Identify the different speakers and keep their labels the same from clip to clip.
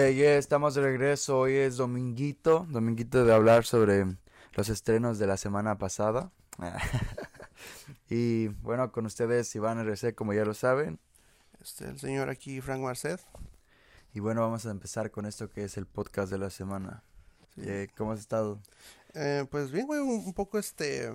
Speaker 1: Yeah, estamos de regreso. Hoy es dominguito, dominguito de hablar sobre los estrenos de la semana pasada. y bueno, con ustedes Iván RC, como ya lo saben.
Speaker 2: Este, el señor aquí, Frank Marcet.
Speaker 1: Y bueno, vamos a empezar con esto que es el podcast de la semana. Eh, ¿Cómo has estado?
Speaker 2: Eh, pues bien, güey, un, poco este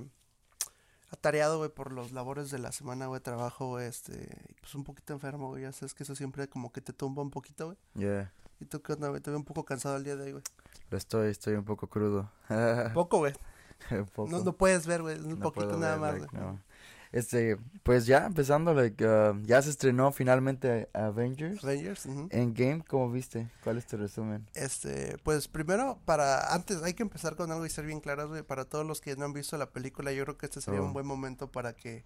Speaker 2: atareado, güey, por los labores de la semana, güey, trabajo, güey, este, pues un poquito enfermo, güey, ya sabes que eso siempre como que te tumba un poquito, güey.
Speaker 1: Yeah.
Speaker 2: ¿Y tú qué onda, güey? Te veo un poco cansado el día de hoy, güey.
Speaker 1: Lo estoy, estoy un poco crudo.
Speaker 2: poco, güey. no, no puedes ver, güey, un poquito nada más,
Speaker 1: Este, pues ya empezando, like, uh, ya se estrenó finalmente Avengers.
Speaker 2: Avengers,
Speaker 1: En Game, ¿cómo viste? ¿Cuál es tu resumen?
Speaker 2: Este, pues primero, para, antes hay que empezar con algo y ser bien claros, güey, para todos los que no han visto la película, yo creo que este sería un oh. buen momento para que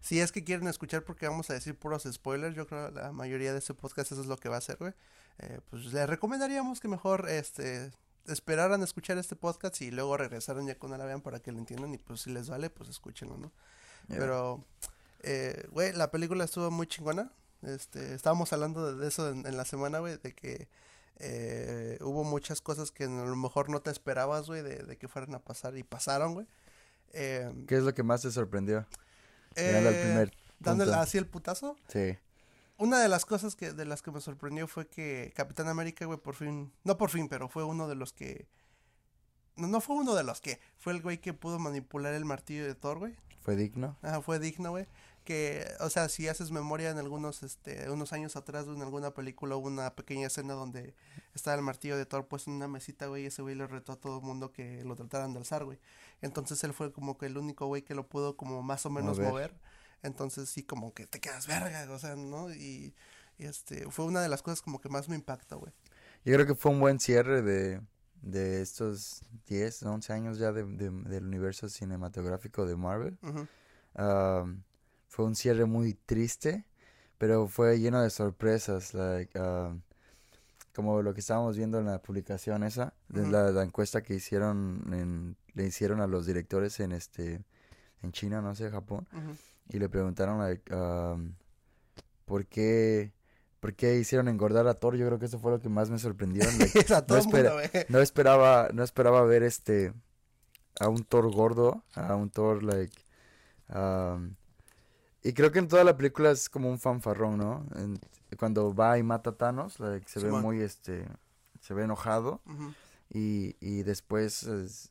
Speaker 2: si es que quieren escuchar porque vamos a decir puros spoilers, yo creo que la mayoría de ese podcast eso es lo que va a hacer, güey. Eh, pues les recomendaríamos que mejor este esperaran a escuchar este podcast y luego regresaran ya cuando la vean para que lo entiendan y pues si les vale, pues escúchenlo, ¿no? Pero, eh, güey, la película estuvo muy chingona. Este, estábamos hablando de eso en, la semana, güey, de que eh, hubo muchas cosas que a lo mejor no te esperabas, güey, de, de, que fueran a pasar y pasaron, güey.
Speaker 1: ¿Qué es lo que más te sorprendió?
Speaker 2: Eh, dándole así el putazo.
Speaker 1: Sí.
Speaker 2: Una de las cosas que de las que me sorprendió fue que Capitán América, güey, por fin, no por fin, pero fue uno de los que no, no fue uno de los que fue el güey que pudo manipular el martillo de Thor, güey.
Speaker 1: Fue digno.
Speaker 2: Ajá, fue digno, güey. Que, o sea, si haces memoria en algunos, este, unos años atrás, en alguna película hubo una pequeña escena donde estaba el martillo de Thor puesto en una mesita, güey, y ese güey le retó a todo el mundo que lo trataran de alzar, güey. Entonces él fue como que el único güey que lo pudo como más o menos mover. Entonces sí, como que te quedas verga, o sea, ¿no? Y, este, fue una de las cosas como que más me impacta, güey.
Speaker 1: Yo creo que fue un buen cierre de, de estos 10, 11 años ya de, del universo cinematográfico de Marvel. Fue un cierre muy triste, pero fue lleno de sorpresas, like, como lo que estábamos viendo en la publicación esa, de la, encuesta que hicieron, en, le hicieron a los directores en este, en China, no sé, Japón, y le preguntaron, like, ¿por qué? ¿Por qué hicieron engordar a Thor? Yo creo que eso fue lo que más me sorprendió. no, esperaba, no esperaba ver este a un Thor gordo, a un Thor like y creo que en toda la película es como un fanfarrón, ¿no? cuando va y mata a Thanos, se ve muy, este, se ve enojado. y, y después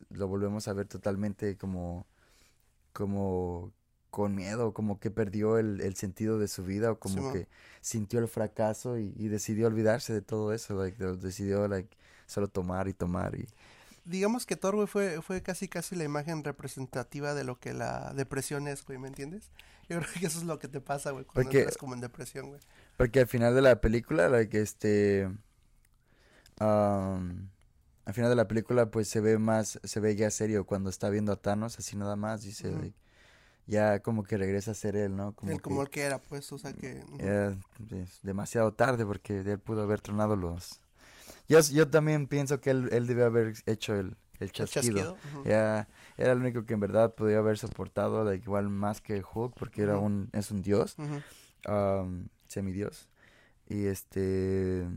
Speaker 1: lo volvemos a ver totalmente como, como con miedo, como que perdió el, el sentido de su vida o como que sintió el fracaso y, y, decidió olvidarse de todo eso, like, decidió like, solo tomar y tomar y
Speaker 2: digamos que Thor, fue, fue casi casi la imagen representativa de lo que la depresión es, güey, ¿me entiendes? Yo creo que eso es lo que te pasa, güey, cuando estás como en depresión, güey.
Speaker 1: Porque al final de la película, la que este... al final de la película, pues se ve más, se ve ya serio cuando está viendo a Thanos, así nada más, dice, ya como que regresa a ser él, ¿no?
Speaker 2: Como él como el que era, pues, o sea que...
Speaker 1: es demasiado tarde porque él pudo haber tronado los yo, yo también pienso que él, él debe haber hecho el, el chasquido. era el único que en verdad podía haber soportado, igual más que Hulk, porque era un, es un dios, semidios. Y este.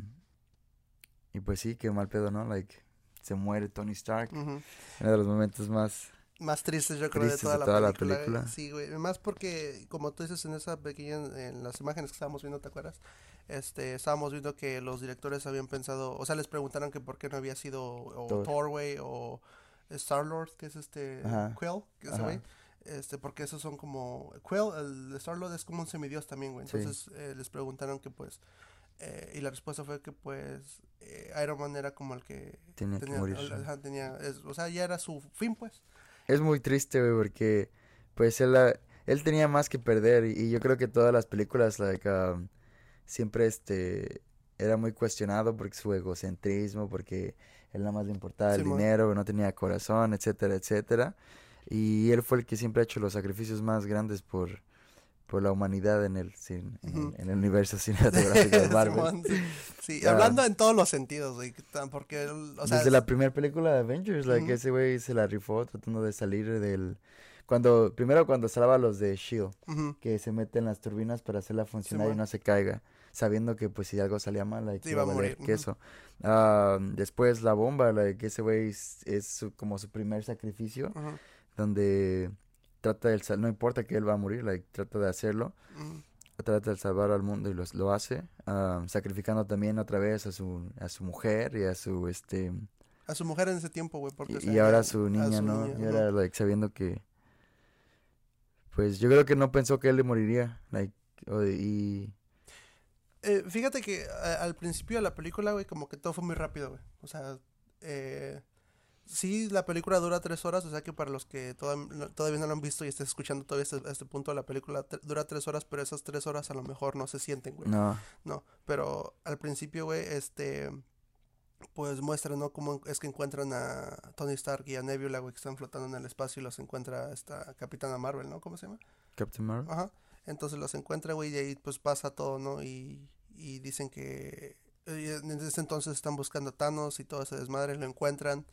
Speaker 1: Y pues sí, qué mal pedo, ¿no? Like, se muere Tony Stark. Uno de los momentos más
Speaker 2: más tristes yo creo de toda, la, película. Sí, güey, más porque como tú dices en esa pequeña en las imágenes que estábamos viendo, ¿te acuerdas? Este, estábamos viendo que los directores habían pensado, o sea, les preguntaron que por qué no había sido o Thor, o Star Lord, que es este Quill, que es güey. Este, porque esos son como Quill, el Star Lord es como un semidios también, güey. Entonces eh, les preguntaron que pues eh, y la respuesta fue que pues eh, Iron Man era como el que
Speaker 1: tenía, que morir.
Speaker 2: tenía o sea, ya era su fin pues.
Speaker 1: Es muy triste, güey, porque pues él, él tenía más que perder y, yo creo que todas las películas, like, um, siempre este, era muy cuestionado porque su egocentrismo, porque él nada más le importaba el dinero, no tenía corazón, etcétera, etcétera. Y él fue el que siempre ha hecho los sacrificios más grandes por, por la humanidad en el, en, el universo cinematográfico de Marvel.
Speaker 2: sí, hablando en todos los sentidos, porque,
Speaker 1: Desde la primera película de Avengers, la que ese güey se la rifó tratando de salir del... Cuando, primero cuando salva a los de S.H.I.E.L.D., que se meten las turbinas para hacerla funcionar y no se caiga. Sabiendo que pues si algo salía mal, like, iba a morir queso. Ah, después la bomba, que ese güey es, como su primer sacrificio, donde trata de, no importa que él va a morir, like, trata de hacerlo, trata de salvar al mundo y lo hace, ah, sacrificando también otra vez a su, a su mujer y a su, este...
Speaker 2: A su mujer en ese tiempo, güey,
Speaker 1: porque... Y, ahora a su niña, ¿no? y ahora, like, sabiendo que... Pues yo creo que no pensó que él le moriría, like, y...
Speaker 2: Eh, fíjate que al principio de la película, güey, como que todo fue muy rápido, güey. O sea, eh, sí, la película dura tres horas, o sea que para los que todavía no lo han visto y estén escuchando todavía este, este punto, la película dura tres horas, pero esas tres horas a lo mejor no se sienten, güey. No. No, pero al principio, güey, este, pues muestra, ¿no? Cómo es que encuentran a Tony Stark y a Nebula, güey, que están flotando en el espacio y los encuentra esta Capitana Marvel, ¿no? ¿Cómo se llama?
Speaker 1: Captain Marvel.
Speaker 2: Ajá. Entonces los encuentra, güey, y ahí pues pasa todo, ¿no? Y, y dicen que en ese entonces están buscando a Thanos y todo ese desmadre, lo encuentran.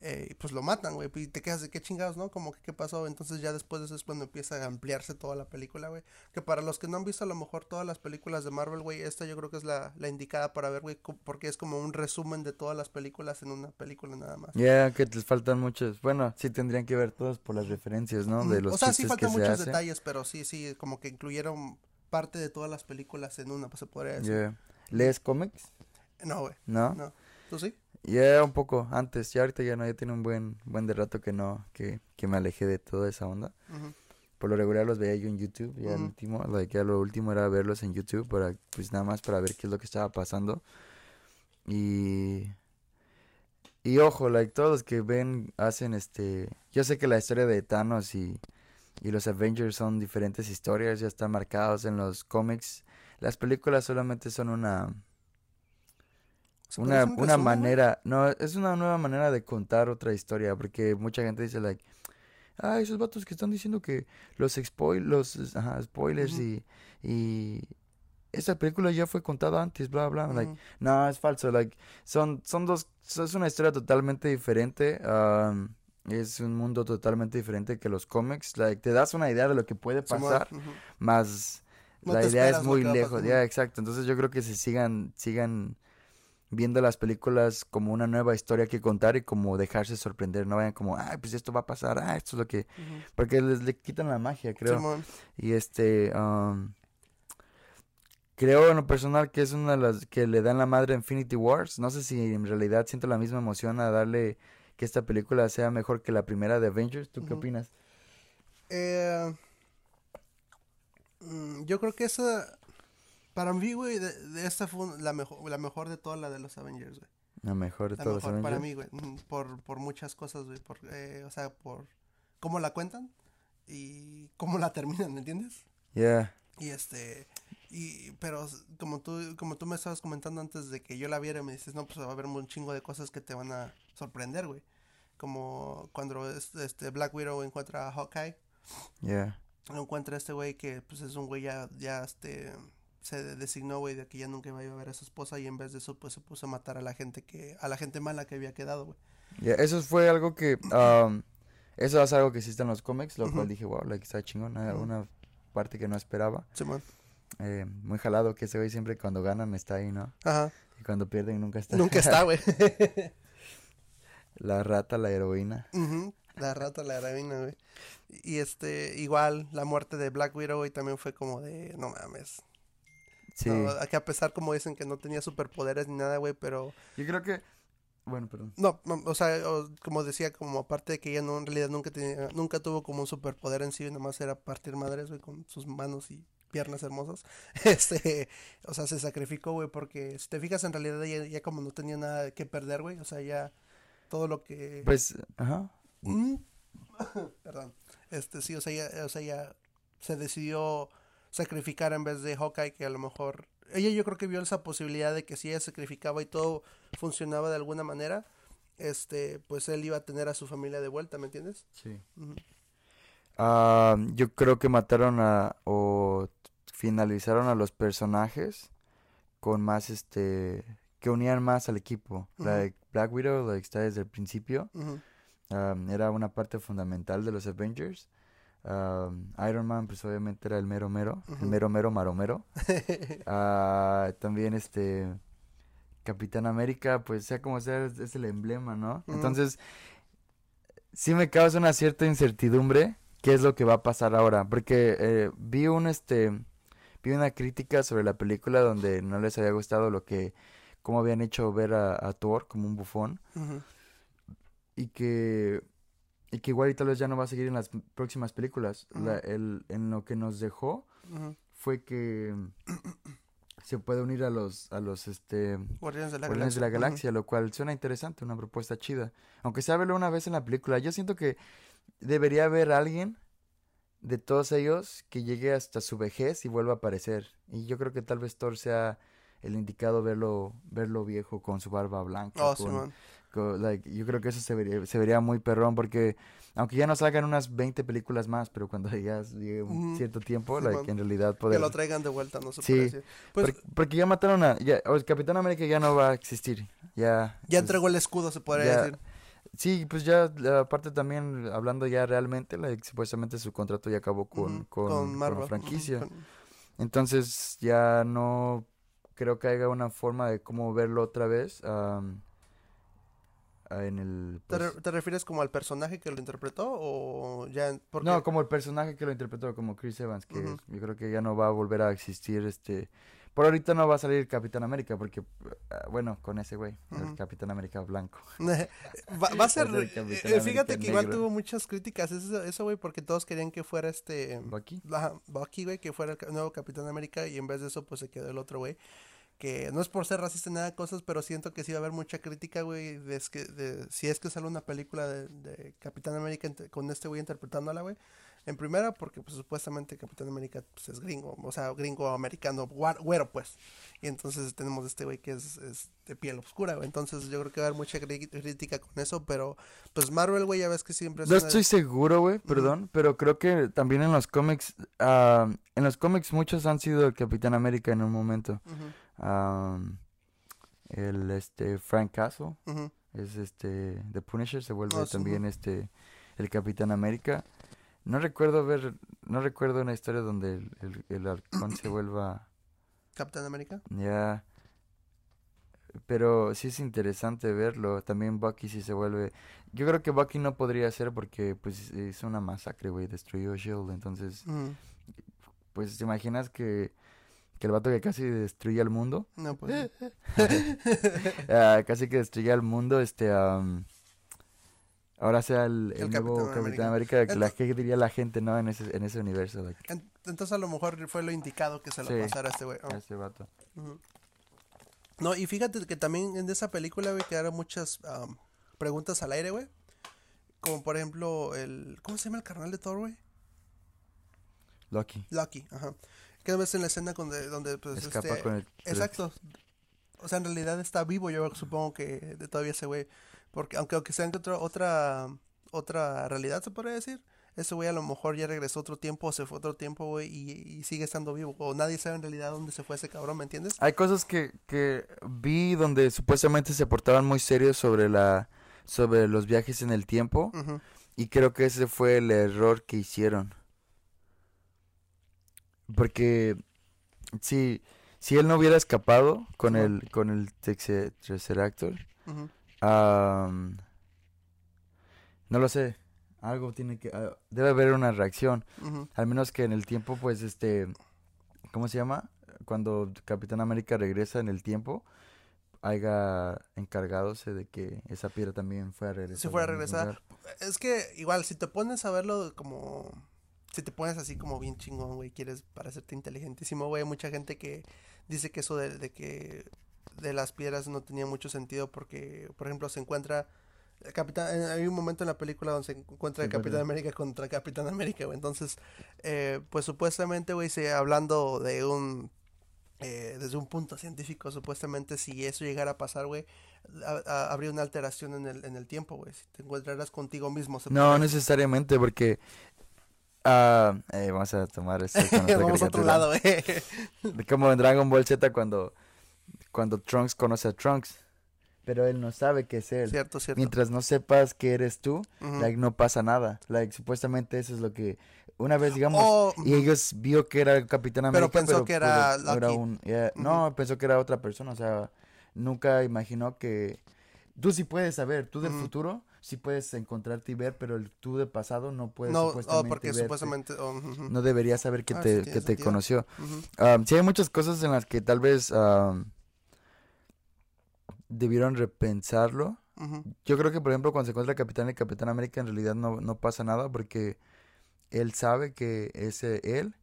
Speaker 2: Eh, y pues lo matan, güey, y te quedas de qué chingados, ¿no? Como que qué pasó, entonces ya después de eso es cuando empieza a ampliarse toda la película, güey, que para los que no han visto a lo mejor todas las películas de Marvel, güey, esta yo creo que es la, la indicada para ver, güey, porque es como un resumen de todas las películas en una película nada más.
Speaker 1: Ya, que te faltan muchos, bueno, sí tendrían que ver todas por las referencias, ¿no? De los O sea, sí faltan muchos
Speaker 2: detalles, pero sí, sí, como que incluyeron parte de todas las películas en una, pues se podría decir.
Speaker 1: ¿Lees cómics?
Speaker 2: No, güey.
Speaker 1: ¿No?
Speaker 2: No. ¿Tú sí?
Speaker 1: Ya un poco antes, ya ahorita ya no, ya tiene un buen buen de rato que no, que, que me alejé de toda esa onda. Por lo regular los veía yo en YouTube, ya el último, ya lo último era verlos en YouTube para pues nada más para ver qué es lo que estaba pasando. Y y ojo, like todos los que ven hacen este, yo sé que la historia de Thanos y y los Avengers son diferentes historias, ya están marcados en los cómics. Las películas solamente son una una, una manera, no, es una nueva manera de contar otra historia, porque mucha gente dice, like, ah, esos vatos que están diciendo que los, spoil, los spoilers y, y esa película ya fue contada antes, bla, bla, like, no, es falso, like, son, son dos, es una historia totalmente diferente, um, es un mundo totalmente diferente que los cómics, like, te das una idea de lo que puede pasar, más la idea es muy lejos, ya, exacto, entonces yo creo que se sigan, sigan viendo las películas como una nueva historia que contar y como dejarse sorprender, no vayan como, ay, pues esto va a pasar, ah, esto es lo que... Porque les le quitan la magia, creo. y este... Um, creo en lo personal que es una de las que le dan la madre a Infinity Wars. No sé si en realidad siento la misma emoción a darle que esta película sea mejor que la primera de Avengers. ¿Tú qué opinas?
Speaker 2: Eh, mm, yo creo que esa para mí, güey, de, esta fue la mejor, la mejor de todas la de los Avengers, güey.
Speaker 1: La mejor de todas los Avengers.
Speaker 2: Para mí, güey, mm, por, por muchas cosas, güey, por, eh, o sea, por cómo la cuentan y cómo la terminan, ¿me entiendes?
Speaker 1: Yeah.
Speaker 2: Y este, y, pero como tú, como tú me estabas comentando antes de que yo la viera, me dices, no, pues va a haber un chingo de cosas que te van a sorprender, güey. Como cuando este Black Widow encuentra a Hawkeye.
Speaker 1: Yeah.
Speaker 2: Encuentra este güey que, pues es un güey ya, ya, este se designó, güey, de que ya nunca iba a ver a su esposa y en vez de eso, pues se puso a matar a la gente que, a la gente mala que había quedado, güey.
Speaker 1: Eso fue algo que, um, eso es algo que existe en los cómics, lo cual dije, wow, like, está chingón, una parte que no esperaba.
Speaker 2: Sí,
Speaker 1: eh, muy jalado que ese güey siempre cuando ganan está ahí, ¿no?
Speaker 2: Ajá.
Speaker 1: Y cuando pierden nunca está.
Speaker 2: Nunca está, güey.
Speaker 1: la rata, la heroína.
Speaker 2: La rata, la heroína, güey. Y este, igual, la muerte de Black Widow, güey, también fue como de, no mames, Sí. que a pesar, como dicen, que no tenía superpoderes ni nada, güey, pero...
Speaker 1: Yo creo que... Bueno, perdón.
Speaker 2: No, o sea, como decía, como aparte de que ella no, en realidad nunca tenía, nunca tuvo como un superpoder en sí, nomás era partir madres, güey, con sus manos y piernas hermosas. Este, o sea, se sacrificó, güey, porque si te fijas, en realidad ella ya como no tenía nada que perder, güey, o sea, ya todo lo que...
Speaker 1: Pues, ajá.
Speaker 2: Mm. Perdón. Este, sí, o sea, ya, o sea, ya se decidió sacrificar en vez de Hawkeye, que a lo mejor ella yo creo que vio esa posibilidad de que si ella sacrificaba y todo funcionaba de alguna manera, este, pues él iba a tener a su familia de vuelta, ¿me entiendes?
Speaker 1: Sí. Ah, yo creo que mataron a o finalizaron a los personajes con más este que unían más al equipo. Black Widow like, está desde el principio. era una parte fundamental de los Avengers. Iron Man, pues obviamente era el mero mero, el mero mero maromero. uh, también este Capitán América, pues sea como sea, es, el emblema, ¿no? Entonces, sí me causa una cierta incertidumbre qué es lo que va a pasar ahora, porque eh, vi un este vi una crítica sobre la película donde no les había gustado lo que cómo habían hecho ver a, Thor como un bufón y que y que igual y tal vez ya no va a seguir en las próximas películas. el, en lo que nos dejó fue que se puede unir a los a los este
Speaker 2: Guardianes de la
Speaker 1: Guardianes
Speaker 2: Galaxia,
Speaker 1: de la Galaxia lo cual suena interesante, una propuesta chida. Aunque sea verlo una vez en la película, yo siento que debería haber alguien de todos ellos que llegue hasta su vejez y vuelva a aparecer. Y yo creo que tal vez Thor sea el indicado verlo verlo viejo con su barba blanca.
Speaker 2: Oh,
Speaker 1: yo creo que eso se vería, se vería muy perrón porque aunque ya no salgan unas 20 películas más, pero cuando ya llegue un cierto tiempo, en realidad poder...
Speaker 2: Que lo traigan de vuelta, no se
Speaker 1: sí, pues porque, ya mataron a... Ya, el Capitán América ya no va a existir, ya...
Speaker 2: Ya entregó el escudo, se podría decir.
Speaker 1: Sí, pues ya, aparte también, hablando ya realmente, supuestamente su contrato ya acabó con, con, la franquicia. Entonces ya no creo que haya una forma de cómo verlo otra vez. En el...
Speaker 2: Pues ¿Te, refieres como al personaje que lo interpretó o ya...?
Speaker 1: No, como el personaje que lo interpretó, como Chris Evans, que yo creo que ya no va a volver a existir este... Por ahorita no va a salir Capitán América, porque, ah, bueno, con ese güey, el Capitán América blanco.
Speaker 2: va, a ser, eh, fíjate que igual tuvo muchas críticas eso, güey, porque todos querían que fuera este...
Speaker 1: Bucky.
Speaker 2: Bucky, güey, que fuera el nuevo Capitán América y en vez de eso, pues se quedó el otro güey que no es por ser racista ni nada de cosas, pero siento que sí va a haber mucha crítica, güey, de, que, de si es que sale una película de, Capitán América con este güey interpretándola, güey. En primera, porque pues supuestamente Capitán América pues, es gringo, o sea, gringo americano, güero, pues. Y entonces tenemos este güey que es, de piel oscura, güey. Entonces yo creo que va a haber mucha crítica con eso, pero pues Marvel, güey, ya ves que siempre
Speaker 1: es No estoy seguro, güey, perdón, pero creo que también en los cómics, uh, en los cómics muchos han sido el Capitán América en un momento el este Frank Castle. Es este The Punisher se vuelve ah, también este el Capitán América. No recuerdo ver no recuerdo una historia donde el, el, halcón se vuelva
Speaker 2: Capitán América
Speaker 1: ya. Pero sí es interesante verlo. También Bucky sí se vuelve yo creo que Bucky no podría ser porque pues es una masacre güey destruyó Shield entonces pues te imaginas que que el vato que casi destruye el mundo.
Speaker 2: No, pues.
Speaker 1: Ah, casi que destruye el mundo, este. ahora sea el, nuevo Capitán, América, que diría la gente, ¿no? En ese, en ese universo.
Speaker 2: entonces a lo mejor fue lo indicado que se lo pasara a este güey.
Speaker 1: A este vato.
Speaker 2: No, y fíjate que también en esa película, güey, quedaron muchas preguntas al aire, güey. Como por ejemplo, el. ¿Cómo se llama el carnal de Thor, güey?
Speaker 1: Lucky.
Speaker 2: Lucky, ajá. ¿Qué ves en la escena donde, donde pues,
Speaker 1: Escapa
Speaker 2: este,
Speaker 1: con el...
Speaker 2: Exacto. O sea, en realidad está vivo, yo supongo que todavía ese güey. Porque aunque, aunque sea en otra, otra, otra realidad, se podría decir. Ese güey a lo mejor ya regresó otro tiempo o se fue otro tiempo, güey, y, sigue estando vivo. O nadie sabe en realidad dónde se fue ese cabrón, ¿me entiendes?
Speaker 1: Hay cosas que, que vi donde supuestamente se portaban muy serios sobre la sobre los viajes en el tiempo. Y creo que ese fue el error que hicieron. Porque si, si él no hubiera escapado con el con el Tesseract, no lo sé, algo tiene que ah, debe haber una reacción, al menos que en el tiempo pues este ¿cómo se llama? Cuando Capitán América regresa en el tiempo haya encargadose de que esa piedra también fuera a regresar.
Speaker 2: Se fuera a regresar. Es que igual si te pones a verlo como si te pones así como bien chingón, güey, quieres parecerte inteligentísimo, güey, hay mucha gente que dice que eso de, que de las piedras no tenía mucho sentido porque, por ejemplo, se encuentra Capitán, hay un momento en la película donde se encuentra el Capitán América contra Capitán América, güey. Entonces, eh, pues supuestamente, güey, se, hablando de un, eh, desde un punto científico, supuestamente si eso llegara a pasar, güey, habría una alteración en el, en el tiempo, güey. Si te encontrarás contigo mismo.
Speaker 1: no, necesariamente, porque Eh, vamos a tomar esto.
Speaker 2: vamos a otro lado, eh.
Speaker 1: Como en Dragon Ball Z cuando, cuando Trunks conoce a Trunks. Pero él no sabe que es él.
Speaker 2: Cierto, cierto.
Speaker 1: Mientras no sepas que eres tú, like, no pasa nada. Like, supuestamente eso es lo que... una vez, digamos,
Speaker 2: Oh,
Speaker 1: y ellos vio que era el Capitán América.
Speaker 2: Pero pensó que era
Speaker 1: pues, no
Speaker 2: Lucky.
Speaker 1: un- yeah, No, pensó que era otra persona, o sea, nunca imaginó que... Tú sí puedes saber, tú del futuro sí puedes encontrarte y ver, pero el tú del pasado no puedes
Speaker 2: no, oh,
Speaker 1: supuestamente
Speaker 2: porque
Speaker 1: verte.
Speaker 2: supuestamente. oh,
Speaker 1: No deberías saber que
Speaker 2: Ah,
Speaker 1: te, que te conoció. Um, sí hay muchas cosas en las que tal vez um, debieron repensarlo. Yo creo que, por ejemplo, cuando se encuentra el Capitán y Capitán América, en realidad no, no pasa nada porque él sabe que es eh, él,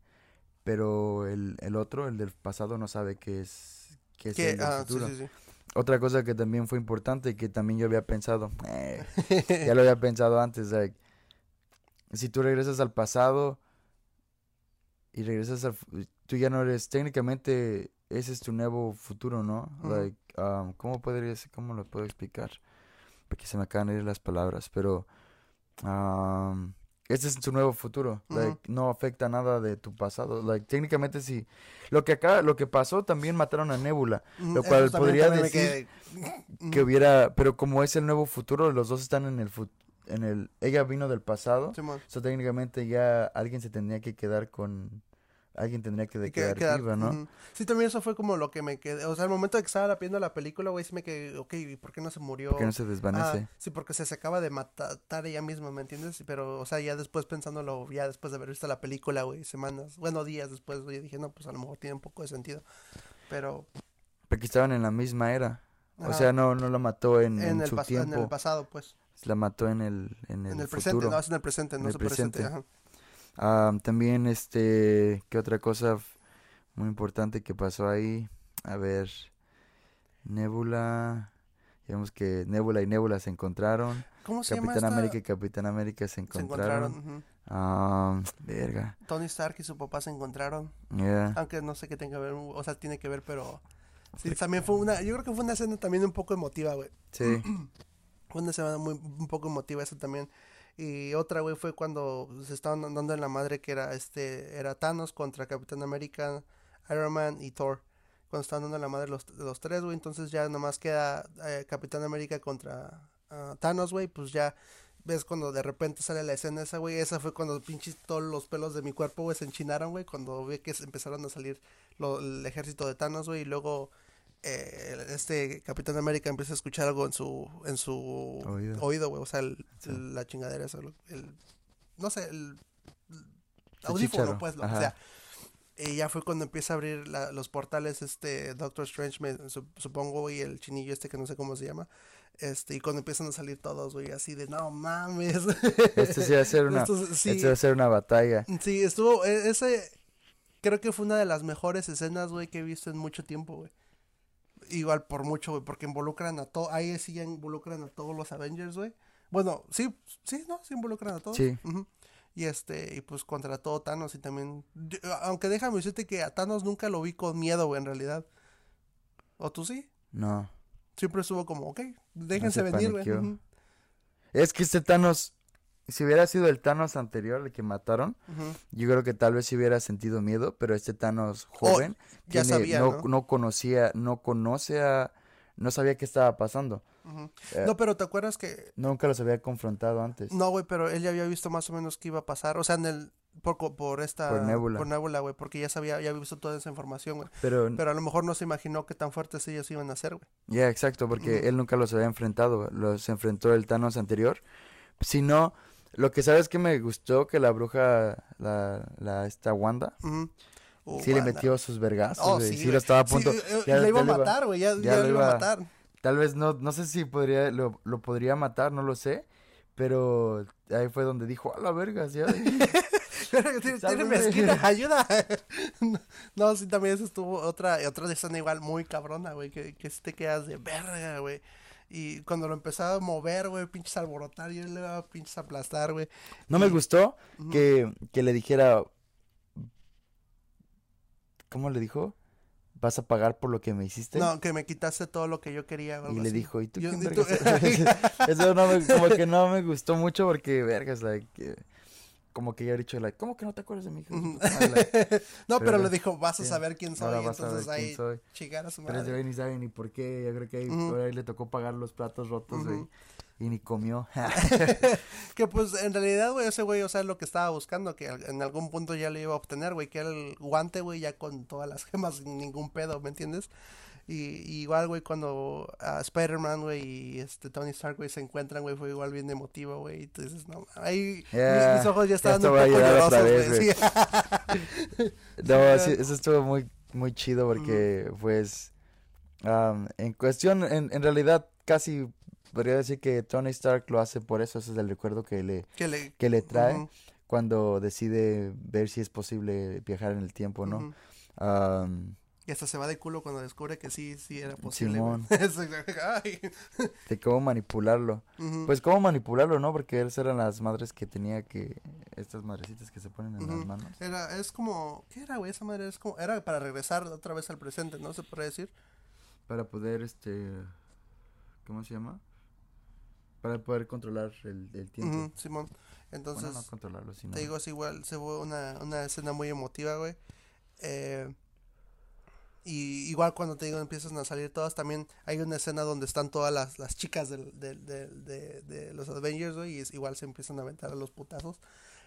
Speaker 1: pero el, el otro, el del pasado, no sabe que es, que es el del
Speaker 2: ah, sí,
Speaker 1: futuro.
Speaker 2: sí, sí.
Speaker 1: Otra cosa que también fue importante y que también yo había pensado, eh, ya lo había pensado antes, like, si tú regresas al pasado y regresas al... Tú ya no eres, técnicamente, ese es tu nuevo futuro, ¿no? Like, um, ¿cómo podrías, cómo lo puedo explicar? Porque se me acaban de ir las palabras, pero... um, ese es tu nuevo futuro, like, no afecta nada de tu pasado, like, técnicamente sí. Lo que acá, lo que pasó, también mataron a Nebula, lo cual podría decir que hubiera, pero como es el nuevo futuro, los dos están en el en el, ella vino del pasado,
Speaker 2: Simón.
Speaker 1: so técnicamente ya alguien se tendría que quedar con, alguien tendría que de quedar
Speaker 2: quedar-
Speaker 1: viva, ¿no?
Speaker 2: ujú. Sí, también eso fue como lo que me quedé. O sea, al momento de que estaba viendo la película, güey, sí me quedé, ok, ¿y por qué no se murió?
Speaker 1: Porque no se
Speaker 2: Ah,
Speaker 1: desvanece.
Speaker 2: sí, porque se, se acaba de matar ella misma, ¿me entiendes? Pero, o sea, ya después pensándolo, ya después de haber visto la película, güey, semanas, bueno, días después, güey, dije, no, pues a lo mejor tiene un poco de sentido. Pero
Speaker 1: Porque estaban en la misma era. O
Speaker 2: Ajá.
Speaker 1: sea, no, no la mató en, en
Speaker 2: en, el
Speaker 1: su
Speaker 2: pas- en el
Speaker 1: tiempo,
Speaker 2: pasado, pues.
Speaker 1: la mató en el, en el,
Speaker 2: En el presente,
Speaker 1: futuro.
Speaker 2: no, es en el presente,
Speaker 1: En
Speaker 2: no
Speaker 1: el
Speaker 2: su presente.
Speaker 1: presente.
Speaker 2: ajá.
Speaker 1: Ah, también, este, ¿qué otra cosa muy importante que pasó ahí? A ver, Nebula, digamos que Nebula y Nebula se encontraron.
Speaker 2: ¿Cómo se
Speaker 1: Capitán? América y Capitán América se
Speaker 2: Se
Speaker 1: encontraron.
Speaker 2: encontraron. ujú.
Speaker 1: Ah, verga.
Speaker 2: Tony Stark y su papá se encontraron.
Speaker 1: Yeah.
Speaker 2: Aunque no sé qué tenga que ver, o sea, tiene que ver, pero sí, también fue una, yo creo que fue una escena también un poco emotiva, güey.
Speaker 1: Sí.
Speaker 2: Fue una escena muy, un poco emotiva esa también. Y otra, güey, fue cuando se estaban dando en la madre que era este, era Thanos contra Capitán América, Iron Man y Thor. Cuando estaban dando en la madre los, los tres, güey, entonces ya nomás queda eh, Capitán América contra ah, Thanos, güey, pues ya ves cuando de repente sale la escena esa, güey, esa fue cuando pinches todos los pelos de mi cuerpo, güey, se enchinaron, güey, cuando vi que empezaron a salir el ejército de Thanos, güey, y luego eh, este Capitán América empieza a escuchar algo en su en su
Speaker 1: Oído.
Speaker 2: güey, o sea, el-
Speaker 1: Sí.
Speaker 2: el- la chingadera esa, el, no sé, el, audífono, pues, lo que sea. Y ya fue cuando empieza a abrir la- los portales, este, Doctor Strange, me, su- supongo, y el chinillo este que no sé cómo se llama, este, y cuando empiezan a salir todos, güey, así de, no mames.
Speaker 1: Este sí va a ser una,
Speaker 2: Esto sí,
Speaker 1: este va a ser una batalla.
Speaker 2: sí, estuvo, e- ese, creo que fue una de las mejores escenas, güey, que he visto en mucho tiempo, güey. Igual por mucho, güey, porque involucran a todo, ahí sí ya involucran a todos los Avengers, güey. Bueno, sí, sí, ¿no? Sí involucran a todos.
Speaker 1: Sí.
Speaker 2: Y este, y pues contra todo Thanos y también, yo- aunque déjame decirte que a Thanos nunca lo vi con miedo, güey, en realidad. ¿O tú sí?
Speaker 1: No.
Speaker 2: Siempre estuvo como, ok, déjense
Speaker 1: se
Speaker 2: venir, güey.
Speaker 1: Es que este Thanos, si hubiera sido el Thanos anterior, el que mataron, yo creo que tal vez sí hubiera sentido miedo, pero este Thanos joven
Speaker 2: Oh, Ya
Speaker 1: tiene-
Speaker 2: sabía,
Speaker 1: no,
Speaker 2: ¿no?
Speaker 1: no conocía, no conoce a, no sabía qué estaba pasando. Eh,
Speaker 2: No, pero ¿te acuerdas que
Speaker 1: Nunca los había confrontado antes.
Speaker 2: No, güey, pero él ya había visto más o menos qué iba a pasar. O sea, en el. Por, por esta.
Speaker 1: Por Nebula.
Speaker 2: Por Nebula, güey. Porque ya sabía, ya había visto toda esa información, güey.
Speaker 1: Pero,
Speaker 2: Pero a lo mejor no se imaginó que tan fuertes ellos iban a ser, güey.
Speaker 1: ya, exacto, porque él nunca los había enfrentado, los enfrentó el Thanos anterior. Si no, lo que sabes que me gustó, que la bruja, la, la esta Wanda,
Speaker 2: Ujú. Uh,
Speaker 1: sí le metió sus vergazos,
Speaker 2: Oh, sí,
Speaker 1: sí, lo estaba a
Speaker 2: Sí,
Speaker 1: punto.
Speaker 2: eh, eh,
Speaker 1: ya-
Speaker 2: le iba a matar, güey. Ya,
Speaker 1: ya
Speaker 2: ya
Speaker 1: lo
Speaker 2: iba a matar.
Speaker 1: Tal vez no, no sé si podría, lo, lo podría matar, no lo sé, pero ahí fue donde dijo, a la verga, ya.
Speaker 2: Tiene, mezquita, ayuda. no, sí, también eso estuvo otra, otra escena igual muy cabrona, güey, que, que sí te quedas de verga, güey. Y cuando lo empezaba a mover, güey, pinches alborotar, yo le iba a pinches aplastar, güey.
Speaker 1: No me gustó que, que le dijera, ¿cómo le dijo? ¿Vas a pagar por lo que me hiciste?
Speaker 2: No, que me quitaste todo lo que yo quería.
Speaker 1: y le dijo, ¿y tú
Speaker 2: Yo-
Speaker 1: quién
Speaker 2: y tú-
Speaker 1: vergas eres?" Eso no me, como que no me gustó mucho porque, vergas, like, eh, como que ya he dicho, like, ¿cómo que no te acuerdas de mi hija?
Speaker 2: no, pero, le dijo, vas a saber quién soy. entonces ahí
Speaker 1: chingar a su madre. Pero ni sabe ni por qué. Yo creo que ahí, le tocó pagar los platos rotos, Y ni comió.
Speaker 2: que pues en realidad, güey, ese güey, o sea, lo que estaba buscando, que en algún punto ya le iba a obtener, güey, que era el guante, güey, ya con todas las gemas, ningún pedo, ¿me entiendes? Y, igual, güey, cuando uh, Spider-Man, güey, y este Tony Stark, güey, se encuentran, güey, fue igual bien emotivo, güey. Entonces, no, ahí mis, ojos ya estaban un poco llorosos, güey.
Speaker 1: no, eso estuvo muy, muy chido porque, pues, en cuestión, en, en realidad, casi podría decir que Tony Stark lo hace por eso, ese es el recuerdo que le, que le, que le trae cuando decide ver si es posible viajar en el tiempo, ¿no?
Speaker 2: Y hasta se va de culo cuando descubre que sí, sí era posible.
Speaker 1: de cómo manipularlo. Pues cómo manipularlo, ¿no? Porque esas eran las madres que tenía que... Estas madrecitas que se ponen en las manos.
Speaker 2: Era, es como... ¿Qué era, güey? Esa madre es como... Era para regresar otra vez al presente, ¿no? Se puede decir.
Speaker 1: Para poder, este... ¿Cómo se llama? Para poder controlar el, el tiempo.
Speaker 2: Simón. Entonces... no controlarlo, sino... Te digo, es igual. Se fue una, una escena muy emotiva, güey. Eh y igual cuando te digo empiezan a salir todas, también hay una escena donde están todas las, las chicas del, del, de, de, los Avengers, güey, y es, igual se empiezan a aventar a los putazos.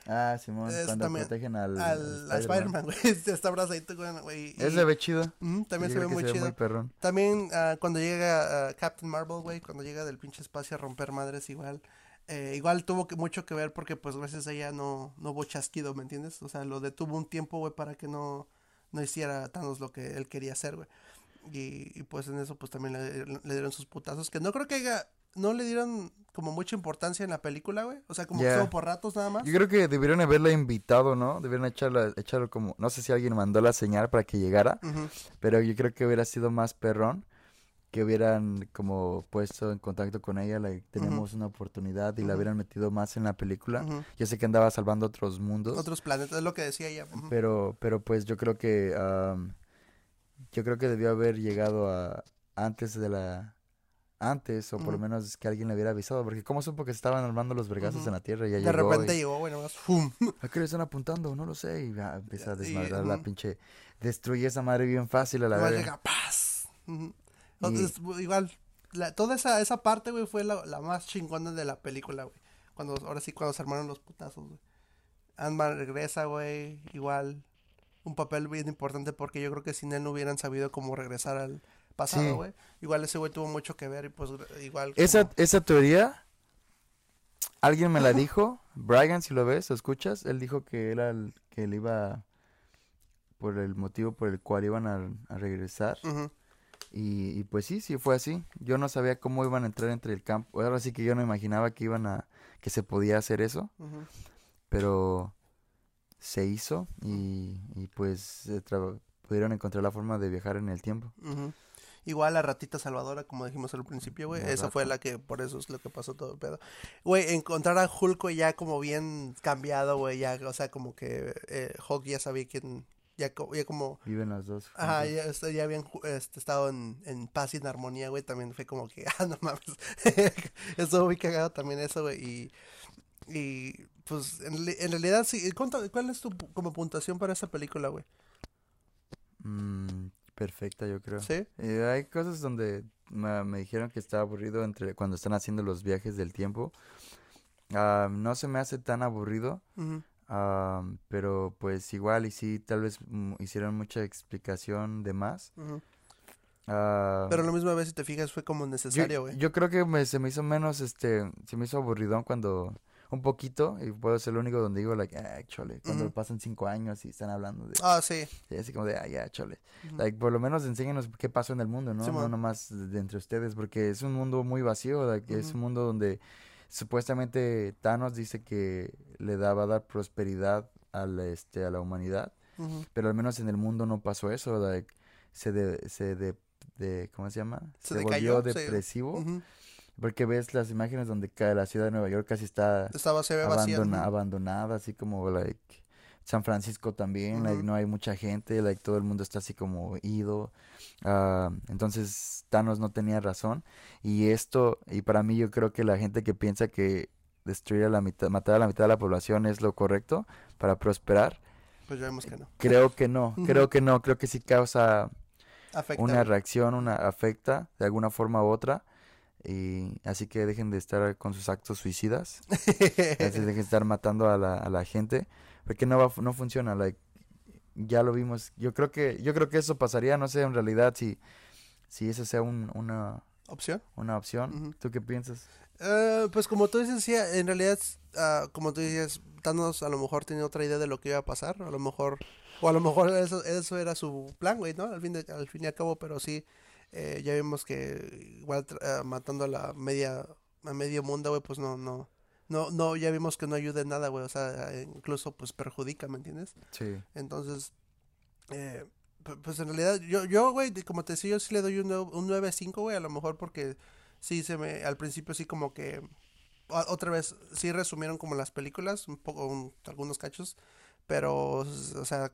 Speaker 1: Ah, Simón, cuando protegen al,
Speaker 2: al, Spider-Man, güey. Está abrazadito, güey.
Speaker 1: Ese ve chido.
Speaker 2: también se ve muy chido. También uh, cuando llega uh, Captain Marvel, güey, cuando llega del pinche espacio a romper madres, igual. Eh, igual tuvo que, mucho que ver porque, pues, gracias a ella no, no hubo chasquido, ¿me entiendes? O sea, lo detuvo un tiempo, güey, para que no no hiciera Thanos lo que él quería hacer, güey. Y, pues en eso pues también le, dieron sus putazos, que no creo que haya, no le dieron como mucha importancia en la película, güey. O sea, como yeah. por ratos nada más.
Speaker 1: Yo creo que debieron haberla invitado, ¿no? Debieron echarla, echarlo como, no sé si alguien mandó la señal para que llegara, pero yo creo que hubiera sido más perrón que hubieran como puesto en contacto con ella, like, tenemos una oportunidad y la hubieran metido más en la película. Yo sé que andaba salvando otros mundos.
Speaker 2: Otros planetas, es lo que decía ella.
Speaker 1: Pero, pero pues yo creo que, yo creo que debió haber llegado a antes de la, antes, o por lo menos que alguien le hubiera avisado, porque ¿cómo supo que estaban armando los vergazos en la tierra y ya
Speaker 2: De repente llegó, bueno, ¡fum!
Speaker 1: ¿A qué le están apuntando? No lo sé, y ya empieza a desmadrar la pinche, destruye esa madre bien fácil a la vez. paz.
Speaker 2: Entonces, igual, la, toda esa, esa parte, güey, fue la, la, más chingona de la película, güey. Cuando, ahora sí, cuando se armaron los putazos, güey. Ant-Man regresa, güey, igual. Un papel bien importante porque yo creo que sin él no hubieran sabido cómo regresar al pasado, güey. Igual ese güey tuvo mucho que ver y pues igual.
Speaker 1: Esa, esa teoría, alguien me la dijo. Brian, si lo ves o escuchas, él dijo que era el que él iba por el motivo por el cual iban a, a regresar. Y, pues sí, sí fue así. Yo no sabía cómo iban a entrar entre el campo. Ahora sí que yo no imaginaba que iban a, que se podía hacer eso. Pero se hizo y, pues pudieron encontrar la forma de viajar en el tiempo.
Speaker 2: Igual la ratita salvadora, como dijimos al principio, güey. Esa fue la que, por eso es lo que pasó todo el pedo. Güey, encontrar a Hulk ya como bien cambiado, güey. Ya, o sea, como que eh, Hulk ya sabía quién, ya, ya como...
Speaker 1: Viven las dos.
Speaker 2: Ajá, ya, ya habían este, estado en, en, paz y en armonía, güey, también fue como que, ah, no mames, estuvo muy cagado también eso, güey, y, y pues en, en realidad sí, ¿cuál es tu como puntuación para esa película, güey?
Speaker 1: Mm, perfecta, yo creo. ¿Sí? Eh, hay cosas donde me, me, dijeron que estaba aburrido entre cuando están haciendo los viajes del tiempo. Uh, no se me hace tan aburrido pero pues igual y sí, tal vez mm, hicieron mucha explicación de más.
Speaker 2: pero lo mismo a veces si te fijas fue como necesario, güey.
Speaker 1: Yo, creo que me, se me hizo menos, este, se me hizo aburridón cuando, un poquito, y puedo ser el único donde digo, like, ah, chole, cuando pasan cinco años y están hablando de...
Speaker 2: Ah, sí.
Speaker 1: así como de, ah, ya, chole. Like, por lo menos enséñenos qué pasó en el mundo, ¿no? no nomás de entre ustedes, porque es un mundo muy vacío, like, es un mundo donde Supuestamente Thanos dice que le daba a dar prosperidad a la, este, a la humanidad, pero al menos en el mundo no pasó eso, se de, se de, de, ¿cómo se llama? Se, volvió depresivo. Porque ves las imágenes donde la ciudad de Nueva York casi está
Speaker 2: Estaba,
Speaker 1: abandonada, así como like, San Francisco también, no hay mucha gente, like, todo el mundo está así como ido. Uh, entonces Thanos no tenía razón. Y esto, y para mí yo creo que la gente que piensa que destruir a la mitad, matar a la mitad de la población es lo correcto para prosperar.
Speaker 2: Pues ya vemos que no.
Speaker 1: Creo que no, creo que no, creo que sí causa
Speaker 2: Afecta,
Speaker 1: una reacción, una afecta de alguna forma u otra. Y así que dejen de estar con sus actos suicidas. así dejen de estar matando a la, a la gente. Porque no va, no funciona. Like, ya lo vimos. Yo creo que, yo creo que eso pasaría, no sé, en realidad, si, si esa sea un- una,
Speaker 2: ¿Opción?
Speaker 1: una opción.
Speaker 2: Ujú.
Speaker 1: ¿Tú qué piensas?
Speaker 2: Eh, pues como tú dices, sí, en realidad, ah, como tú dices, Thanos a lo mejor tenía otra idea de lo que iba a pasar, a lo mejor, o a lo mejor eso, eso era su plan, güey, ¿no? Al fin, de- al fin y al cabo, pero sí, eh, ya vimos que igual ah, matando a la media, a medio mundo, güey, pues no, no, no, no, ya vimos que no ayuda en nada, güey, o sea, eh, incluso pues perjudica, ¿me entiendes?
Speaker 1: Sí.
Speaker 2: Entonces, eh, pu- pues en realidad, yo, yo, güey, como te decía, yo sí le doy un, un 9.5, güey, a lo mejor porque sí se me, al principio sí como que, otra vez, sí resumieron como las películas, un poco, un- algunos cachos, pero, o sea,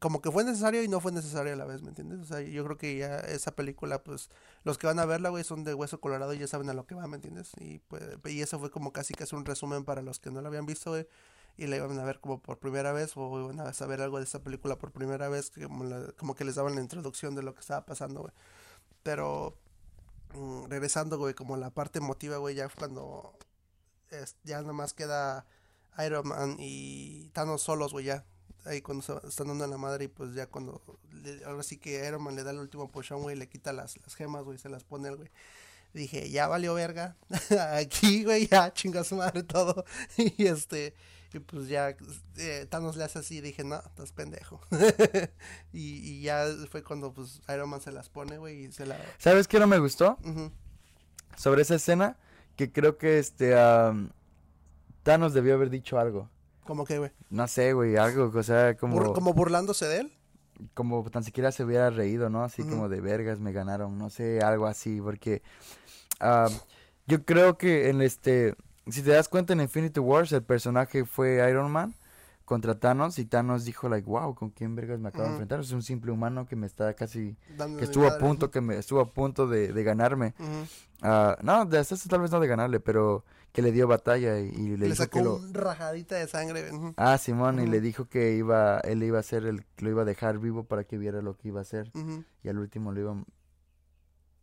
Speaker 2: como que fue necesario y no fue necesario a la vez, ¿me entiendes? O sea, yo creo que ya esa película, pues, los que van a verla, güey, son de hueso colorado y ya saben a lo que va, ¿me entiendes? Y pues, y eso fue como casi casi un resumen para los que no lo habían visto, güey, y la iban a ver como por primera vez o iban a saber algo de esta película por primera vez, como, la- que les daban la introducción de lo que estaba pasando, güey. Pero, mm, regresando, güey, como la parte emotiva, güey, ya cuando es- ya nada más queda Iron Man y Thanos solos, güey, ya. Ahí cuando se están dando en la madre y pues ya cuando, le- ahora sí que Iron Man le da el último pushón, güey, le quita las, las gemas, güey, se las pone al güey. Dije, ya valió verga. Aquí, güey, ya chinga su madre todo. y este, y pues ya eh, Thanos le hace así. Dije, no, estás pendejo. y, y ya fue cuando pues Iron Man se las pone, güey, y se la.
Speaker 1: ¿Sabes qué no me gustó? Sobre esa escena, que creo que este, Thanos debió haber dicho algo.
Speaker 2: Como que, güey.
Speaker 1: No sé, güey, algo, o sea, como...
Speaker 2: Bur- como burlándose de él.
Speaker 1: como tan siquiera se hubiera reído, ¿no? Así como de vergas me ganaron, no sé, algo así, porque ah, yo creo que en este, si te das cuenta en Infinity Wars el personaje fue Iron Man contra Thanos y Thanos dijo like, wow, ¿con quién vergas me acabo de enfrentar? Es un simple humano que me está casi, que estuvo a punto, que me estuvo a punto de, de ganarme.
Speaker 2: Ujú.
Speaker 1: Ah, no, de hasta eso tal vez no de ganarle, pero que le dio batalla y, y le,
Speaker 2: Le
Speaker 1: dijo
Speaker 2: sacó
Speaker 1: que lo...
Speaker 2: un rajadita de sangre.
Speaker 1: Ah, Simón, y le dijo que iba, él iba a hacer el, lo iba a dejar vivo para que viera lo que iba a hacer. Y al último lo iban...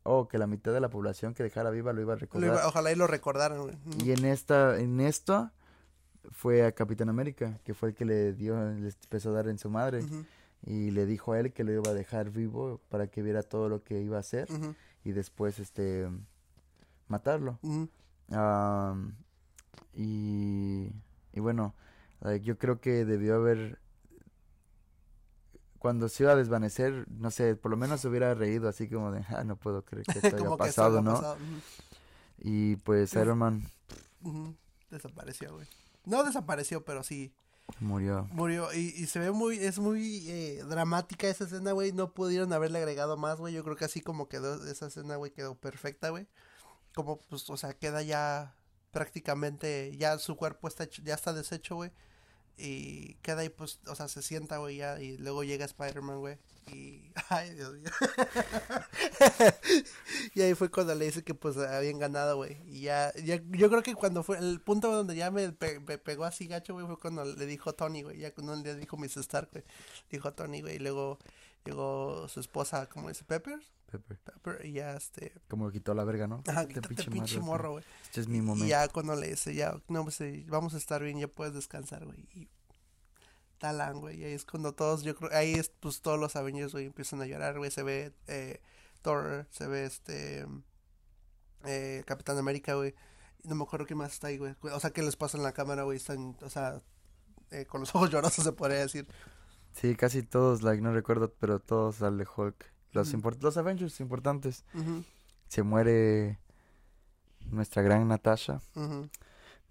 Speaker 1: Oh, que la mitad de la población que dejara viva lo iba a recordar.
Speaker 2: iba- ojalá y lo recordaran. Ujú.
Speaker 1: Y en esta, en esto, fue a Capitán América, que fue el que le dio, le empezó a dar en su madre. Y le dijo a él que lo iba a dejar vivo para que viera todo lo que iba a hacer. Y después, este, matarlo. Am, y, y bueno, like, yo creo que debió haber... Cuando se iba a desvanecer, no sé, por lo menos se hubiera reído así como de, ah, no puedo creer que esto haya
Speaker 2: que
Speaker 1: pasado, ¿no?
Speaker 2: pasado.
Speaker 1: Y pues Iron Man
Speaker 2: Desapareció, güey. No desapareció, pero sí
Speaker 1: murió.
Speaker 2: murió. Y, y se ve muy, es muy eh, dramática esa escena, güey. No pudieron haberle agregado más, güey. Yo creo que así como quedó esa escena, güey, quedó perfecta, güey. Como, pues, o sea, queda ya prácticamente, ya su cuerpo está hecho- ya está deshecho, güey. Y queda ahí, pues, o sea, se sienta, güey, ya. Y luego llega Spider-Man, güey. Y, ay, Dios mío. y ahí fue cuando le dice que, pues, habían ganado, güey. Y ya, ya, yo creo que cuando fue el punto donde ya me, pe- me pegó así gacho, güey, fue cuando le dijo Tony, güey. Ya cuando le dijo Miss Stark, güey. Dijo Tony, güey. Y luego llegó su esposa, ¿cómo dice? Pepper.
Speaker 1: Pepper.
Speaker 2: Pepper. Y ya, este.
Speaker 1: Como quitó la verga, ¿no?
Speaker 2: Ajá,
Speaker 1: Este
Speaker 2: quítate pinche
Speaker 1: morro,
Speaker 2: güey.
Speaker 1: Este es mi
Speaker 2: Y
Speaker 1: momento.
Speaker 2: ya cuando le dice, ya, no, pues, eh, vamos a estar bien, ya puedes descansar, güey. Y talan, güey. Y ahí es cuando todos, yo creo, ahí es, pues todos los Avengers, güey, empiezan a llorar, güey. Se ve eh, Thor, se ve este. Eh, Capitán América, güey. Y No me acuerdo qué más está ahí, güey. O sea, ¿qué les pasa en la cámara, güey? Están, o sea, eh, con los ojos llorosos, se podría decir.
Speaker 1: Sí, casi todos, like, no recuerdo, pero todos sale Hulk. Los, import- los Avengers importantes. Se muere nuestra gran Natasha.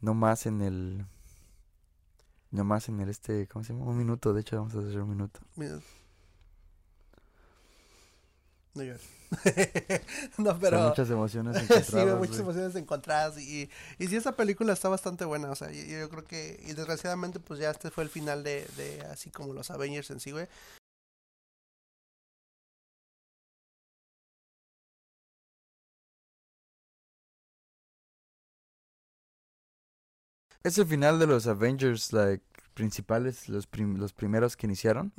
Speaker 1: No más en el... No más en el este... ¿Cómo se llama? Un minuto, de hecho vamos a hacer un minuto.
Speaker 2: Mira. No
Speaker 1: Son
Speaker 2: pero.
Speaker 1: muchas emociones
Speaker 2: sí,
Speaker 1: encontradas,
Speaker 2: güey, muchas emociones encontradas y, y sí, esa película está bastante buena, o sea, yo, yo creo que, y desgraciadamente pues ya este fue el final de, de así como los Avengers en sí, güey,
Speaker 1: Es el final de los Avengers, like, principales, los, los primeros que iniciaron.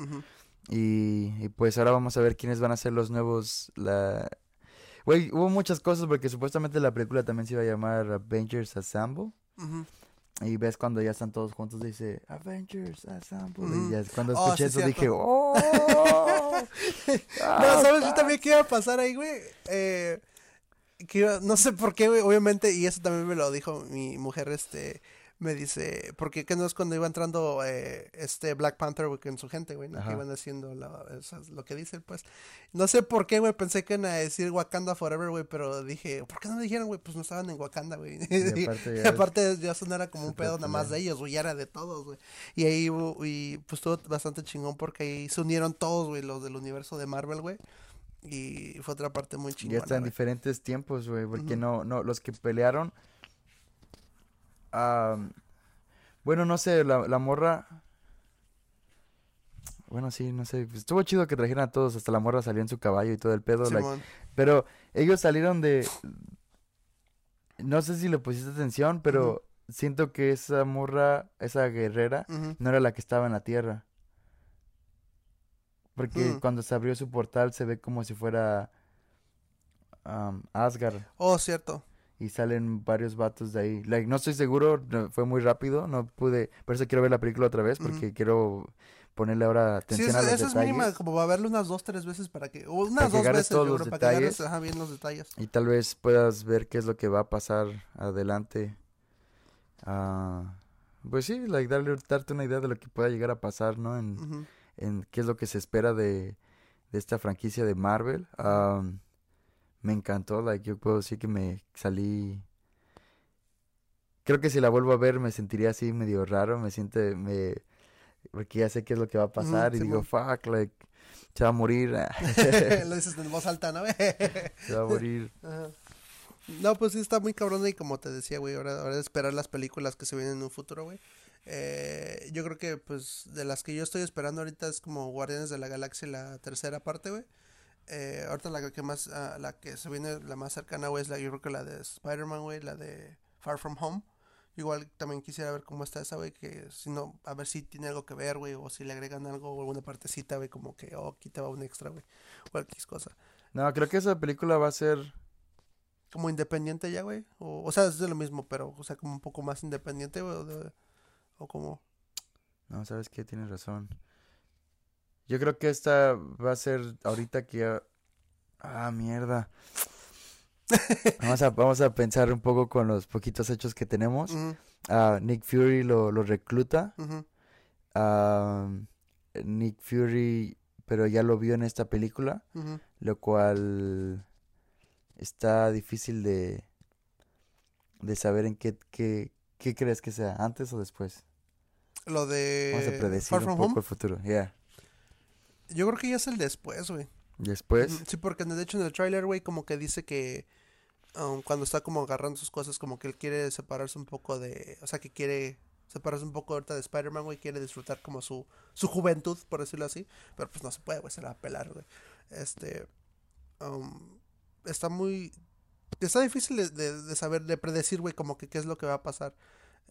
Speaker 1: y, y, pues ahora vamos a ver quiénes van a ser los nuevos. La... Güey, hubo muchas cosas porque supuestamente la película también se iba a llamar Avengers Assemble. Y ves cuando ya están todos juntos, dice Avengers Assemble. Y ya cuando oh, escuché eso dije, ¡Oh!
Speaker 2: no, ¿sabes? Yo también qué iba a pasar ahí, güey. Eh, que no sé por qué, güey, obviamente, y eso también me lo dijo mi mujer, este, me dice, porque que no es cuando iba entrando eh, este Black Panther, güey, con su gente, güey, ¿no? que iban haciendo lo que dice, pues. No sé por qué, güey, pensé que iban a decir Wakanda Forever, güey, pero dije, ¿por qué no me dijeron, güey? Pues no estaban en Wakanda, güey. Y aparte, ya, aparte ya sonara como un pedo nada más de ellos, güey, ya era de todos, güey. Y ahí, y pues estuvo bastante chingón porque ahí se unieron todos, güey, los del universo de Marvel, güey. Y fue otra parte muy chingona.
Speaker 1: Ya está en diferentes tiempos, güey, porque no, no, los que pelearon bueno, no sé, la, la morra... Bueno, sí, no sé. Estuvo chido que trajeran a todos. Hasta la morra salió en su caballo y todo el pedo. pero ellos salieron de... No sé si le pusiste atención, pero siento que esa morra, esa guerrera, no era la que estaba en la tierra. Porque mm. cuando se abrió su portal se ve como si fuera Asgard.
Speaker 2: Oh, cierto
Speaker 1: y salen varios vatos de ahí. Like, no estoy seguro, fue muy rápido, no pude, por eso quiero ver la película otra vez porque quiero ponerle ahora atención a los eso detalles. es mínima,
Speaker 2: como va a verlo unas dos, tres veces para que, o unas dos veces todos los para que ajá, bien los detalles.
Speaker 1: Y tal vez puedas ver qué es lo que va a pasar adelante. Ah, pues sí, like, darle, darte una idea de lo que pueda llegar a pasar, ¿no? En, en qué es lo que se espera de, de esta franquicia de Marvel me encantó, like, yo puedo decir que me salí... Creo que si la vuelvo a ver me sentiría así medio raro, me siente, me... Porque ya sé qué es lo que va a pasar y digo, fuck, like, se va a morir.
Speaker 2: lo dices en voz alta, ¿no?
Speaker 1: se va a morir.
Speaker 2: No, pues sí está muy cabrón y como te decía, güey, ahora, ahora de esperar las películas que se vienen en un futuro, güey. Eh, yo creo que, pues, de las que yo estoy esperando ahorita es como Guardianes de la Galaxia, la tercera parte, güey. Eh, ahorita la que más, ah, la que se viene la más cercana, güey, es la, yo creo que la de Spider-Man, güey, la de Far From Home. Igual también quisiera ver cómo está esa, güey, que si no, a ver si tiene algo que ver, güey, o si le agregan algo o alguna partecita, güey, como que, oh, va un extra, güey, cualquier cosa.
Speaker 1: No, creo que esa película va a ser...
Speaker 2: Como independiente ya, güey, o, o sea, es de lo mismo, pero, o sea, como un poco más independiente, güey, o, o como...
Speaker 1: No, sabes que tienes razón. Yo creo que esta va a ser ahorita que... Ah, mierda. vamos, a, vamos a pensar un poco con los poquitos hechos que tenemos. Nick Fury lo, lo recluta. Nick Fury, pero ya lo vio en esta película, lo cual está difícil de, de saber en qué, qué, qué crees que sea, antes o después.
Speaker 2: Lo de...
Speaker 1: Vamos a predecir un poco el futuro, ya.
Speaker 2: Yo creo que ya es el después, güey.
Speaker 1: ¿Después?
Speaker 2: Sí, porque de hecho en el tráiler, güey, como que dice que um, cuando está como agarrando sus cosas, como que él quiere separarse un poco de... O sea, que quiere separarse un poco ahorita de Spider-Man, güey, quiere disfrutar como su, su juventud, por decirlo así. Pero pues no se puede, güey, se la va a pelar, güey. Este... Um, está muy... Está difícil de, de, saber, de predecir, güey, como que qué es lo que va a pasar.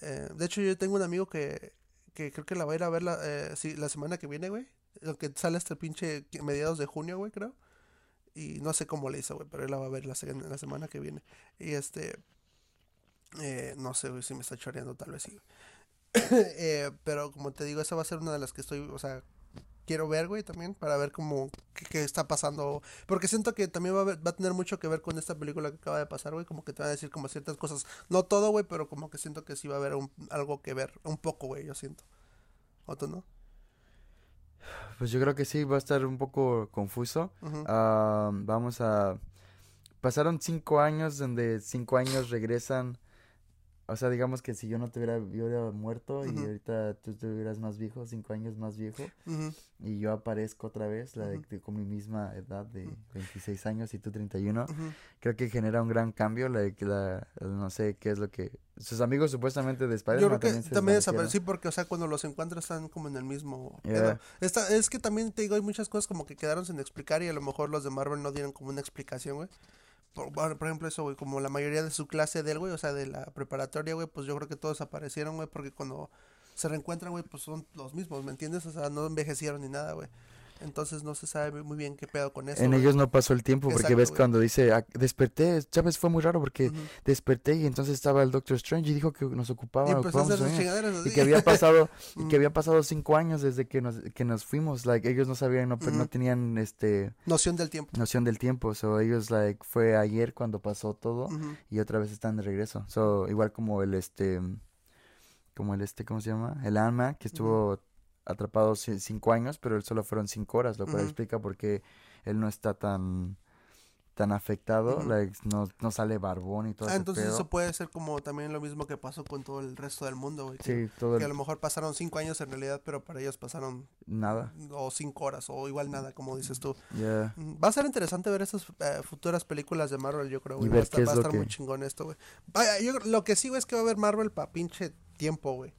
Speaker 2: Eh, de hecho, yo tengo un amigo que, que creo que la va a ir a ver la, eh, sí, la semana que viene, güey. Lo que sale hasta el pinche mediados de junio, güey, creo. Y no sé cómo le hizo, güey, pero él la va a ver la, la semana que viene. Y este. Eh, no sé, güey, si me está choreando, tal vez sí. eh, pero como te digo, esa va a ser una de las que estoy, o sea, quiero ver, güey, también, para ver cómo, qué, está pasando. Porque siento que también va a, va a tener mucho que ver con esta película que acaba de pasar, güey, como que te van a decir como ciertas cosas. No todo, güey, pero como que siento que sí va a haber algo que ver, un poco, güey, yo siento. ¿O tú no?
Speaker 1: Pues yo creo que sí, va a estar un poco confuso. Ah, vamos a... Pasaron cinco años donde cinco años regresan o sea, digamos que si yo no te hubiera, yo hubiera muerto y ahorita tú te hubieras más viejo, cinco años más viejo, y yo aparezco otra vez, la de, con mi misma edad de 26 años y tú 31, creo que genera un gran cambio, la, la, no sé qué es lo que... Sus amigos supuestamente de Spider-Man
Speaker 2: también se también sí, porque, o sea, cuando los encuentras están como en el mismo... Esta, es que también te digo, hay muchas cosas como que quedaron sin explicar y a lo mejor los de Marvel no dieron como una explicación, güey. Por, por ejemplo, eso, güey, como la mayoría de su clase de él, güey, o sea, de la preparatoria, güey, pues yo creo que todos aparecieron, güey, porque cuando se reencuentran, güey, pues son los mismos, ¿me entiendes? O sea, no envejecieron ni nada, güey. Entonces no se sabe muy bien qué pedo con eso.
Speaker 1: En ellos no pasó el tiempo porque ves cuando dice, ah, desperté, ¿sabes? Fue muy raro porque desperté y entonces estaba el Doctor Strange y dijo que nos ocupaba. Y, y que había pasado, y que había pasado cinco años desde que nos, que nos fuimos. Like, ellos no sabían, no, no tenían este...
Speaker 2: Noción del tiempo.
Speaker 1: Noción del tiempo. So, ellos, like, fue ayer cuando pasó todo y otra vez están de regreso. So, igual como el, este, como el, este, ¿cómo se llama? El alma que estuvo atrapado cinco años, pero él solo fueron cinco horas, lo cual explica por qué él no está tan tan afectado, no, no, sale barbón y todo
Speaker 2: ah, entonces eso puede ser como también lo mismo que pasó con todo el resto del mundo, güey.
Speaker 1: Sí,
Speaker 2: todo Que a lo mejor pasaron cinco años en realidad, pero para ellos pasaron...
Speaker 1: Nada.
Speaker 2: O cinco horas, o igual nada, como dices tú. Va a ser interesante ver esas eh, futuras películas de Marvel, yo creo, güey. Va, a estar, muy chingón esto, güey. Yo, lo que sí, güey, es que va a haber Marvel para pinche tiempo, güey.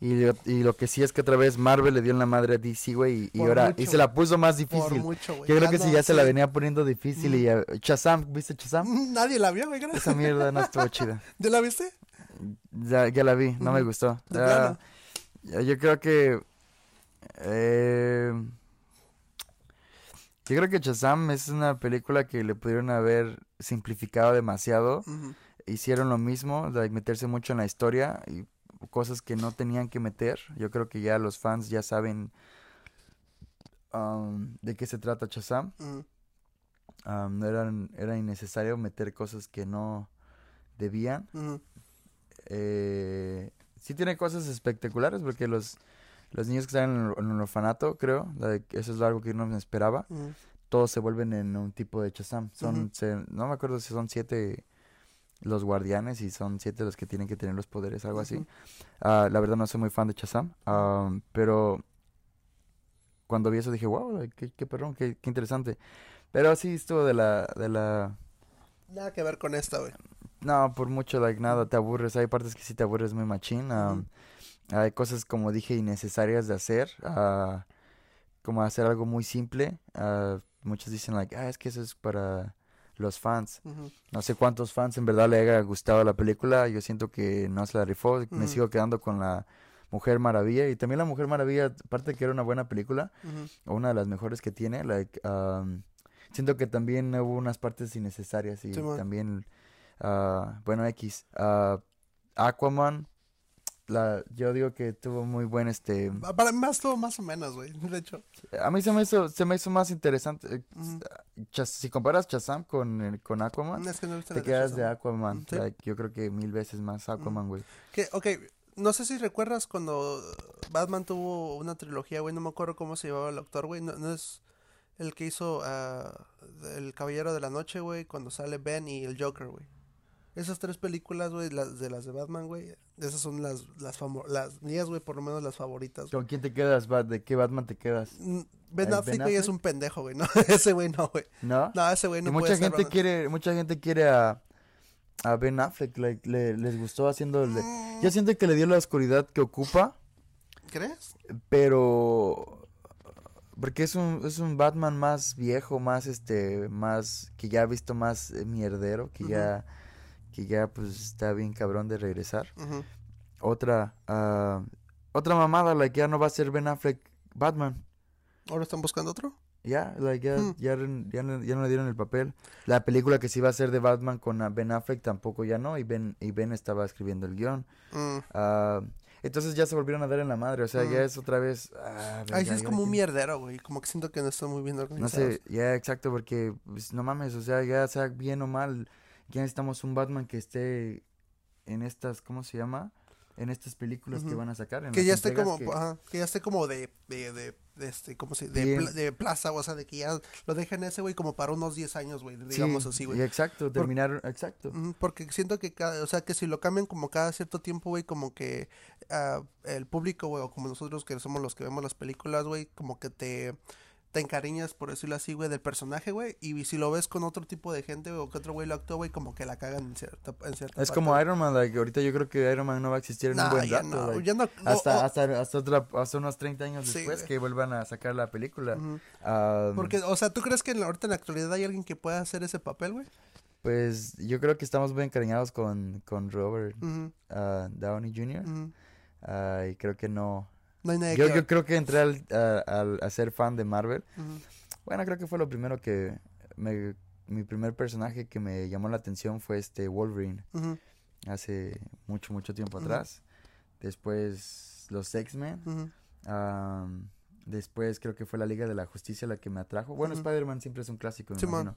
Speaker 1: Y, y, lo que sí es que otra vez Marvel le dio en la madre a DC, güey, y, ahora y se la puso más difícil. Yo creo que si ya se la venía poniendo difícil y ya, Shazam, ¿viste Shazam?
Speaker 2: Nadie la vio, güey.
Speaker 1: Esa mierda no estuvo chida.
Speaker 2: ¿Ya la viste?
Speaker 1: Ya, ya la vi, no me gustó. Ya, yo creo que eh, yo creo que Shazam es una película que le pudieron haber simplificado demasiado. Hicieron lo mismo, de meterse mucho en la historia y cosas que no tenían que meter. Yo creo que ya los fans ya saben um, de qué se trata Chazam. Um, era innecesario meter cosas que no debían. eh, sí tiene cosas espectaculares porque los, los niños que están en el, orfanato, creo, eso es algo que no me esperaba. Todos se vuelven en un tipo de Chazam. Son, no me acuerdo si son siete los guardianes y son siete los que tienen que tener los poderes, algo así. Ah, la verdad no soy muy fan de Chazam, pero cuando vi eso dije, wow, qué, qué perrón, qué, interesante. Pero sí, estuvo de la, de la...
Speaker 2: Nada que ver con esta, güey.
Speaker 1: No, por mucho, like, nada, te aburres. Hay partes que sí te aburres muy machín. Hay cosas, como dije, innecesarias de hacer. Uh, como hacer algo muy simple. Uh, muchos dicen, like, ah, es que eso es para los fans. No sé cuántos fans en verdad le haya gustado la película. Yo siento que no se la rifó. Me sigo quedando con la Mujer Maravilla. Y también la Mujer Maravilla, aparte de que era una buena película, o una de las mejores que tiene, like, um, siento que también hubo unas partes innecesarias y también, uh, bueno, X. Uh, Aquaman, la, yo digo que tuvo muy buen este
Speaker 2: para mí más tuvo más o menos güey de hecho.
Speaker 1: A mí se me hizo se me hizo más interesante eh, si comparas Shazam con con Aquaman te quedas de Aquaman yo creo que mil veces más Aquaman güey.
Speaker 2: Que okay no sé si recuerdas cuando Batman tuvo una trilogía güey no me acuerdo cómo se llamaba el actor güey no, es el que hizo uh, el Caballero de la Noche güey cuando sale Ben y el Joker güey esas tres películas, güey, las de las de Batman, güey, esas son las las las mías, güey, por lo menos las favoritas.
Speaker 1: ¿Con quién te quedas, ¿De qué Batman te quedas? Mm,
Speaker 2: ben Affleck, güey, es un pendejo, güey, no, ese güey no, güey.
Speaker 1: ¿No?
Speaker 2: No, ese güey no
Speaker 1: mucha gente quiere, mucha gente quiere a a Ben Affleck, le, les gustó haciendo el mm. Yo siento que le dio la oscuridad que ocupa.
Speaker 2: ¿Crees?
Speaker 1: Pero porque es un, es un Batman más viejo, más este, más, que ya ha visto más eh, mierdero, que ya que ya pues está bien cabrón de regresar. Otra, uh, otra mamada, la que ya no va a ser Ben Affleck Batman.
Speaker 2: ¿Ahora están buscando otro?
Speaker 1: Ya, like, ya, hmm. ya, ya, no le dieron el papel. La película que sí iba a ser de Batman con Ben Affleck tampoco ya no, y Ben, y Ben estaba escribiendo el guion. Mm. Ah, entonces ya se volvieron a dar en la madre, o sea, ya mm. es otra vez...
Speaker 2: Ah, Ahí sí es como un mierdero, güey, como que siento que no está muy bien organizado.
Speaker 1: No sé, ya, exacto, porque, pues, no mames, o sea, ya sea bien o mal, ya necesitamos un Batman que esté en estas, ¿cómo se llama? En estas películas que van a sacar.
Speaker 2: que ya esté como, que... que ya esté como de, de, de, este, ¿cómo se de, de, plaza, o sea, de que ya lo dejen ese, güey, como para unos 10 años, güey, digamos así, güey.
Speaker 1: Exacto, terminar, exacto.
Speaker 2: Porque siento que cada, o sea, que si lo cambian como cada cierto tiempo, güey, como que uh, el público, güey, o como nosotros que somos los que vemos las películas, güey, como que te te encariñas, por decirlo así, güey, del personaje, güey. Y si lo ves con otro tipo de gente, o que otro güey lo actúa, güey, como que la cagan en cierta, en cierta
Speaker 1: Es como Iron Man, like, ahorita yo creo que Iron Man no va a existir en un buen rato. No, hasta, hasta, hasta, otra, hasta unos 30 años después que vuelvan a sacar la película.
Speaker 2: Porque, o sea, ¿tú crees que en la, ahorita en la actualidad hay alguien que pueda hacer ese papel, güey?
Speaker 1: Pues yo creo que estamos muy encariñados con, con Robert uh, Downey Jr. Uh, y creo que no.
Speaker 2: No hay nadie
Speaker 1: yo,
Speaker 2: que-
Speaker 1: yo creo que entré al, a, a ser fan de Marvel. Bueno, creo que fue lo primero que me, mi primer personaje que me llamó la atención fue este Wolverine hace mucho mucho tiempo atrás. Después los X-Men. Am, después creo que fue la Liga de la Justicia la que me atrajo. Bueno. Spider-Man siempre es un clásico, me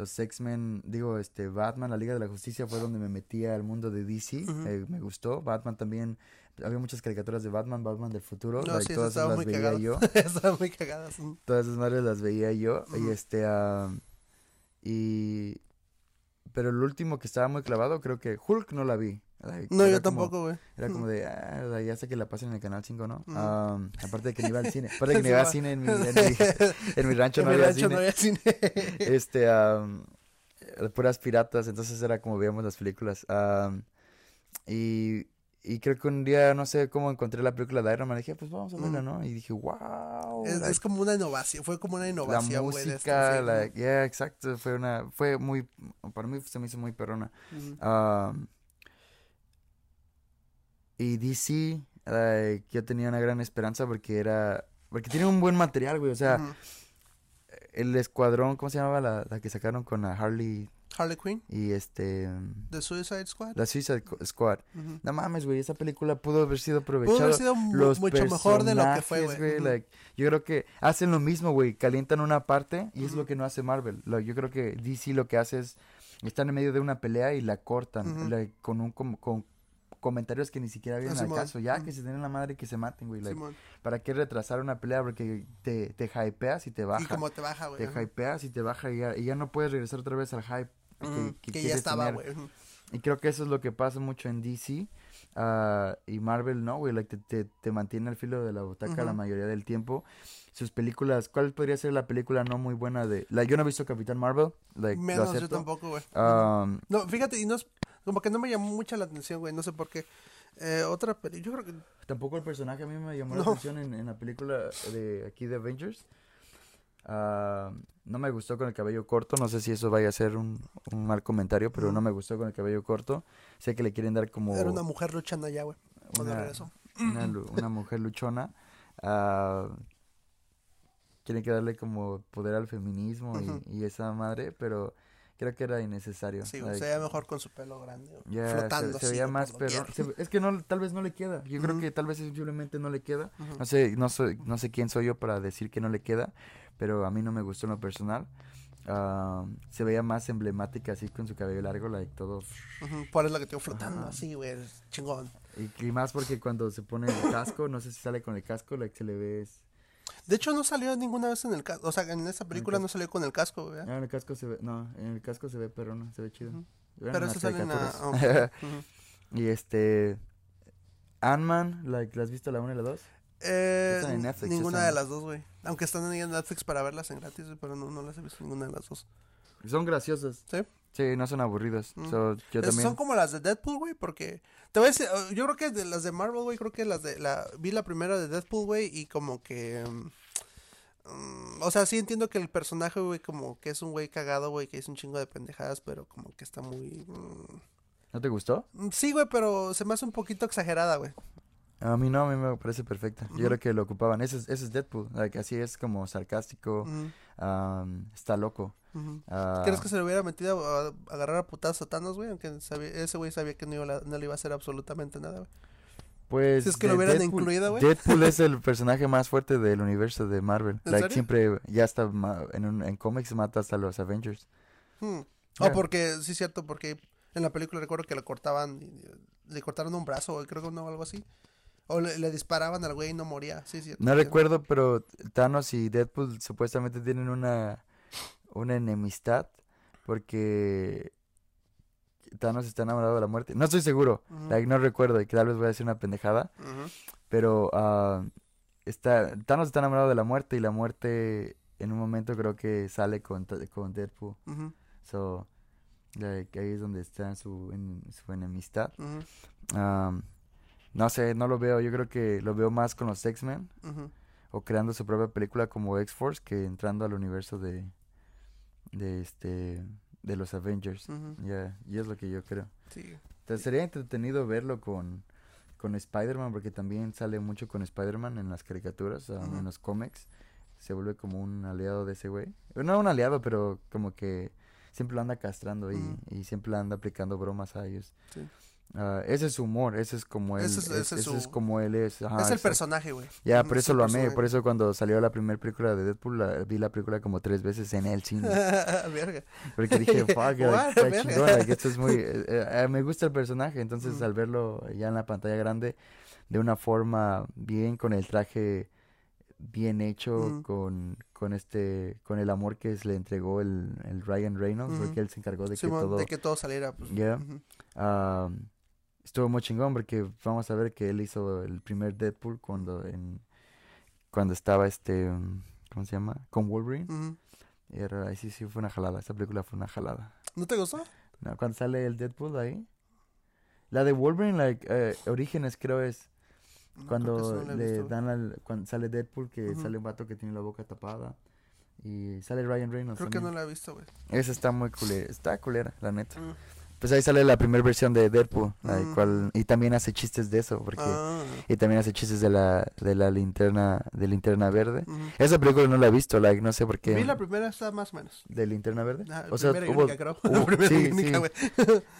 Speaker 1: los X-Men, digo, este, Batman, la Liga de la Justicia fue donde me metí al mundo de DC. Eh, me gustó. Batman también. Había muchas caricaturas de Batman, Batman del futuro.
Speaker 2: No,
Speaker 1: like,
Speaker 2: sí,
Speaker 1: todas
Speaker 2: estaban
Speaker 1: las veía yo.
Speaker 2: Estaban muy cagadas.
Speaker 1: Todas esas madres las veía yo. Y este, y... Pero el último que estaba muy clavado, creo que Hulk no la vi. Like,
Speaker 2: No, yo
Speaker 1: como-
Speaker 2: tampoco, güey.
Speaker 1: era como de, ah, ya sé que la pasan en el canal 5, ¿no? Aparte de que ni iba al cine. Aparte de que ni iba al cine en mi, en mi, en mi rancho
Speaker 2: En
Speaker 1: no
Speaker 2: mi
Speaker 1: había
Speaker 2: rancho
Speaker 1: cine.
Speaker 2: no había cine.
Speaker 1: Este, eh, puras piratas, entonces era como veíamos las películas. Am, y, y creo que un día, no sé cómo encontré la película de Iron Man, dije, pues vamos a verla,
Speaker 2: Ujú.
Speaker 1: ¿no? Y dije, wow.
Speaker 2: Es, es como una innovación, fue como una
Speaker 1: la
Speaker 2: innovación, esto,
Speaker 1: música, la, yeah, exacto, fue una, fue muy, para mí se me hizo muy perrona. Um, y DC, like, yo tenía una gran esperanza porque era, porque tiene un buen material, güey, o sea, el escuadrón, ¿cómo se llamaba la, la que sacaron con la Harley
Speaker 2: Harley Quinn,
Speaker 1: y este,
Speaker 2: The Suicide Squad.
Speaker 1: la Suicide Squad?
Speaker 2: Ujú.
Speaker 1: No mames, güey, esa película pudo haber sido
Speaker 2: Pudo
Speaker 1: aprovechada.
Speaker 2: haber sido
Speaker 1: los
Speaker 2: mucho mejor de lo que fue, güey.
Speaker 1: Like, yo creo que hacen lo mismo, güey. Calientan una parte y es lo que no hace Marvel. Lo- yo creo que DC lo que hace es están en medio de una pelea y la cortan like, con un con comentarios que ni siquiera vienen al
Speaker 2: Simón.
Speaker 1: caso. Ya
Speaker 2: Ujú.
Speaker 1: que se den la madre y que se maten, güey. like. ¿Para qué retrasar una pelea? Porque te, te hypeas y te baja.
Speaker 2: Y como te baja, güey.
Speaker 1: Te
Speaker 2: ajá.
Speaker 1: hypeas y te baja y ya, y ya no puedes regresar otra vez al hype. que-
Speaker 2: Ujú,
Speaker 1: que
Speaker 2: Que ya estaba, güey.
Speaker 1: Y creo que eso es lo que pasa mucho en DC. ah, y Marvel no, güey. Like, te, te, te mantiene al filo de la butaca la mayoría del tiempo. Sus películas, ¿cuál podría ser la película no muy buena de... La, yo no he visto Capitán Marvel. Like,
Speaker 2: Menos yo tampoco, güey.
Speaker 1: Um,
Speaker 2: No, fíjate, y no es, como que no me llamó mucha la atención, güey, no sé por qué. Eh, otra peli, yo creo que,
Speaker 1: tampoco el personaje a mí me llamó la atención en, en la película de aquí de Avengers. Ah, no me gustó con el cabello corto. No sé si eso vaya a ser un, un mal comentario, pero no me gustó con el cabello corto. Sé que le quieren dar como...
Speaker 2: era una mujer luchando allá, güey,
Speaker 1: una- una, una mujer luchona. ah, tiene que darle como poder al feminismo y- y, esa madre, pero creo que era innecesario.
Speaker 2: Sí,
Speaker 1: like,
Speaker 2: se veía mejor con su pelo grande,
Speaker 1: se-
Speaker 2: flotando
Speaker 1: se, veía más se- es que no, tal vez no le queda. Yo creo que tal vez simplemente no le queda. No sé, no soy, no sé quién soy yo para decir que no le queda, pero a mí no me gustó en lo personal. Ah, se veía más emblemática así con su cabello largo, like todo.
Speaker 2: Ujú, Por eso lo que te digo, flotando así, güey, chingón.
Speaker 1: Y, y más porque cuando se pone el casco, no sé si sale con el casco, like se le ve. es-
Speaker 2: De hecho, no salió ninguna vez en el casco, o sea, en esa película
Speaker 1: casco.
Speaker 2: no salió con el casco, güey.
Speaker 1: Ah, en el casco se ve, no, en el casco se ve perrón, se ve chido.
Speaker 2: Ujú.
Speaker 1: Vean
Speaker 2: Pero eso sale en la...
Speaker 1: y este, Ant-Man, like, ¿la has visto la 1 y la 2?
Speaker 2: Eh,
Speaker 1: en Netflix,
Speaker 2: ninguna
Speaker 1: están-
Speaker 2: de las dos, güey. Aunque están en Netflix para verlas en gratis, pero no, no las he visto ninguna de las dos.
Speaker 1: Son graciosas.
Speaker 2: ¿Sí?
Speaker 1: Sí, no son aburridas.
Speaker 2: Mm.
Speaker 1: So, yo
Speaker 2: Es-
Speaker 1: también.
Speaker 2: Son como las de Deadpool, güey, porque... Te voy a decir, eh, yo creo que de las de Marvel, güey, creo que las de... la Vi la primera de Deadpool, güey, y como que... mm, o sea, sí entiendo que el personaje, güey, como que es un güey cagado, güey, que es un chingo de pendejadas, pero como que está muy... mm,
Speaker 1: ¿No te gustó?
Speaker 2: sí, güey, pero se me hace un poquito exagerada, güey.
Speaker 1: A mí no, a mí me parece perfecta. Yo creo que lo ocupaban. Ese es, ese es Deadpool. like, así es como sarcástico. Um, está loco. Ah,
Speaker 2: ¿Crees que se le hubiera metido a, a agarrar a putazos a Thanos, güey? Aunque sabía- ese güey sabía que no, iba no le iba a hacer absolutamente nada, güey.
Speaker 1: Pues.
Speaker 2: Si es que lo hubieran
Speaker 1: Deadpool-
Speaker 2: incluido, güey.
Speaker 1: Deadpool es el personaje más fuerte del universo de Marvel.
Speaker 2: ¿En
Speaker 1: Like,
Speaker 2: serio?
Speaker 1: siempre, ya está en, un- en cómics mata hasta los Avengers.
Speaker 2: Hmm. Oh, porque, sí, cierto, porque en la película recuerdo que le cortaban, le cortaron un brazo, creo que no, algo así. O le, le disparaban al güey y no moría, sí.
Speaker 1: No recuerdo, pero Thanos y Deadpool supuestamente tienen una, una enemistad porque Thanos está enamorado de la muerte. No estoy seguro, like, no recuerdo y que tal vez voy a decir una pendejada, pero ah, está, Thanos está enamorado de la muerte y la muerte en un momento creo que sale con, con Deadpool.
Speaker 2: Ujú,
Speaker 1: So, like, ahí es donde está su, en- su enemistad. Am, no sé, no lo veo, yo creo que lo veo más con los X-Men. o creando su propia película como X-Force que entrando al universo de de este de los Avengers. Ya, y es lo que yo creo.
Speaker 2: Sí.
Speaker 1: Entonces, sería entretenido verlo con, con Spider-Man, porque también sale mucho con Spider-Man en las caricaturas,
Speaker 2: Ujú.
Speaker 1: en los cómics. Se vuelve como un aliado de ese güey. No un aliado, pero como que siempre lo anda castrando y, y siempre anda aplicando bromas a ellos.
Speaker 2: Sí.
Speaker 1: Ah, ese es su humor, ese es como él,
Speaker 2: Ese es-
Speaker 1: es,
Speaker 2: ese es
Speaker 1: ese es
Speaker 2: su-
Speaker 1: como él es. ajá,
Speaker 2: es el personaje, güey.
Speaker 1: Ya, por
Speaker 2: es
Speaker 1: eso lo amé,
Speaker 2: personaje.
Speaker 1: por eso cuando salió la primera película de Deadpool, la- vi la película como tres veces en el cine.
Speaker 2: Verga.
Speaker 1: Porque dije, fuck, like, like, esto es muy... eh, eh, me gusta el personaje, entonces al verlo ya en la pantalla grande, de una forma bien, con el traje bien hecho, con, con este, con el amor que se le entregó el, el Ryan Reynolds, porque él se encargó de que
Speaker 2: Simón,
Speaker 1: todo...
Speaker 2: de que todo saliera. Pues,
Speaker 1: estuvo muy chingón porque vamos a ver que él hizo el primer Deadpool cuando en cuando estaba este ¿cómo se llama? con Wolverine.
Speaker 2: Ujú.
Speaker 1: Era, ahí sí, sí fue una jalada. Esa película fue una jalada.
Speaker 2: ¿No te gustó?
Speaker 1: No, cuando sale el Deadpool ahí. La de Wolverine, like, eh, Orígenes creo es
Speaker 2: No,
Speaker 1: cuando
Speaker 2: no
Speaker 1: le dan al, cuando sale Deadpool que sale un vato que tiene la boca tapada y sale Ryan Reynolds
Speaker 2: Creo que no la he visto, güey.
Speaker 1: Esa está muy culera, está culera, la neta. Pues ahí sale la primera versión de Deadpool, like,
Speaker 2: Mm.
Speaker 1: cual- y también hace chistes de eso, porque
Speaker 2: Ah,
Speaker 1: y también hace chistes de la de la linterna de linterna verde. Esa película no la he visto, like, no sé por qué.
Speaker 2: Vi la primera, está más o menos.
Speaker 1: de linterna verde. O sea,
Speaker 2: primera
Speaker 1: hubo-
Speaker 2: creo.
Speaker 1: hubo-
Speaker 2: Primera
Speaker 1: sí, sí.
Speaker 2: güey.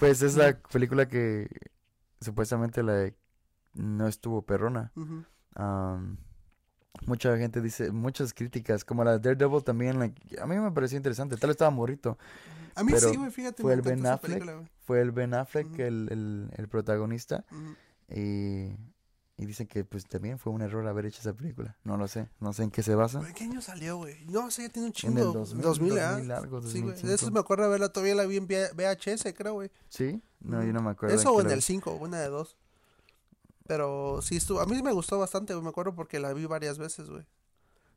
Speaker 1: Pues es la película que supuestamente la no estuvo perrona.
Speaker 2: Ujú.
Speaker 1: Mucha gente dice, muchas críticas, como la de Daredevil también, like, a mí me pareció interesante, tal vez estaba morrito.
Speaker 2: A mí
Speaker 1: Pero
Speaker 2: sí, güey, fíjate.
Speaker 1: fue el Ben Affleck.
Speaker 2: película.
Speaker 1: Fue el Ben Affleck el, el, el protagonista y, y dicen que pues también fue un error haber hecho esa película. No lo sé, no sé en qué se basa.
Speaker 2: ¿Qué año salió, güey? No, sí, ya tiene un
Speaker 1: En
Speaker 2: chingo.
Speaker 1: el 2000,
Speaker 2: 2000,
Speaker 1: 2000
Speaker 2: ¿ah?
Speaker 1: algo,
Speaker 2: Sí, güey. De
Speaker 1: 2005.
Speaker 2: eso me acuerdo de verla, todavía la vi en VHS, creo, güey.
Speaker 1: ¿Sí? No, yo no me acuerdo.
Speaker 2: Eso o en el 5, una de dos. Pero sí estuvo, a mí me gustó bastante, güey, me acuerdo porque la vi varias veces, güey.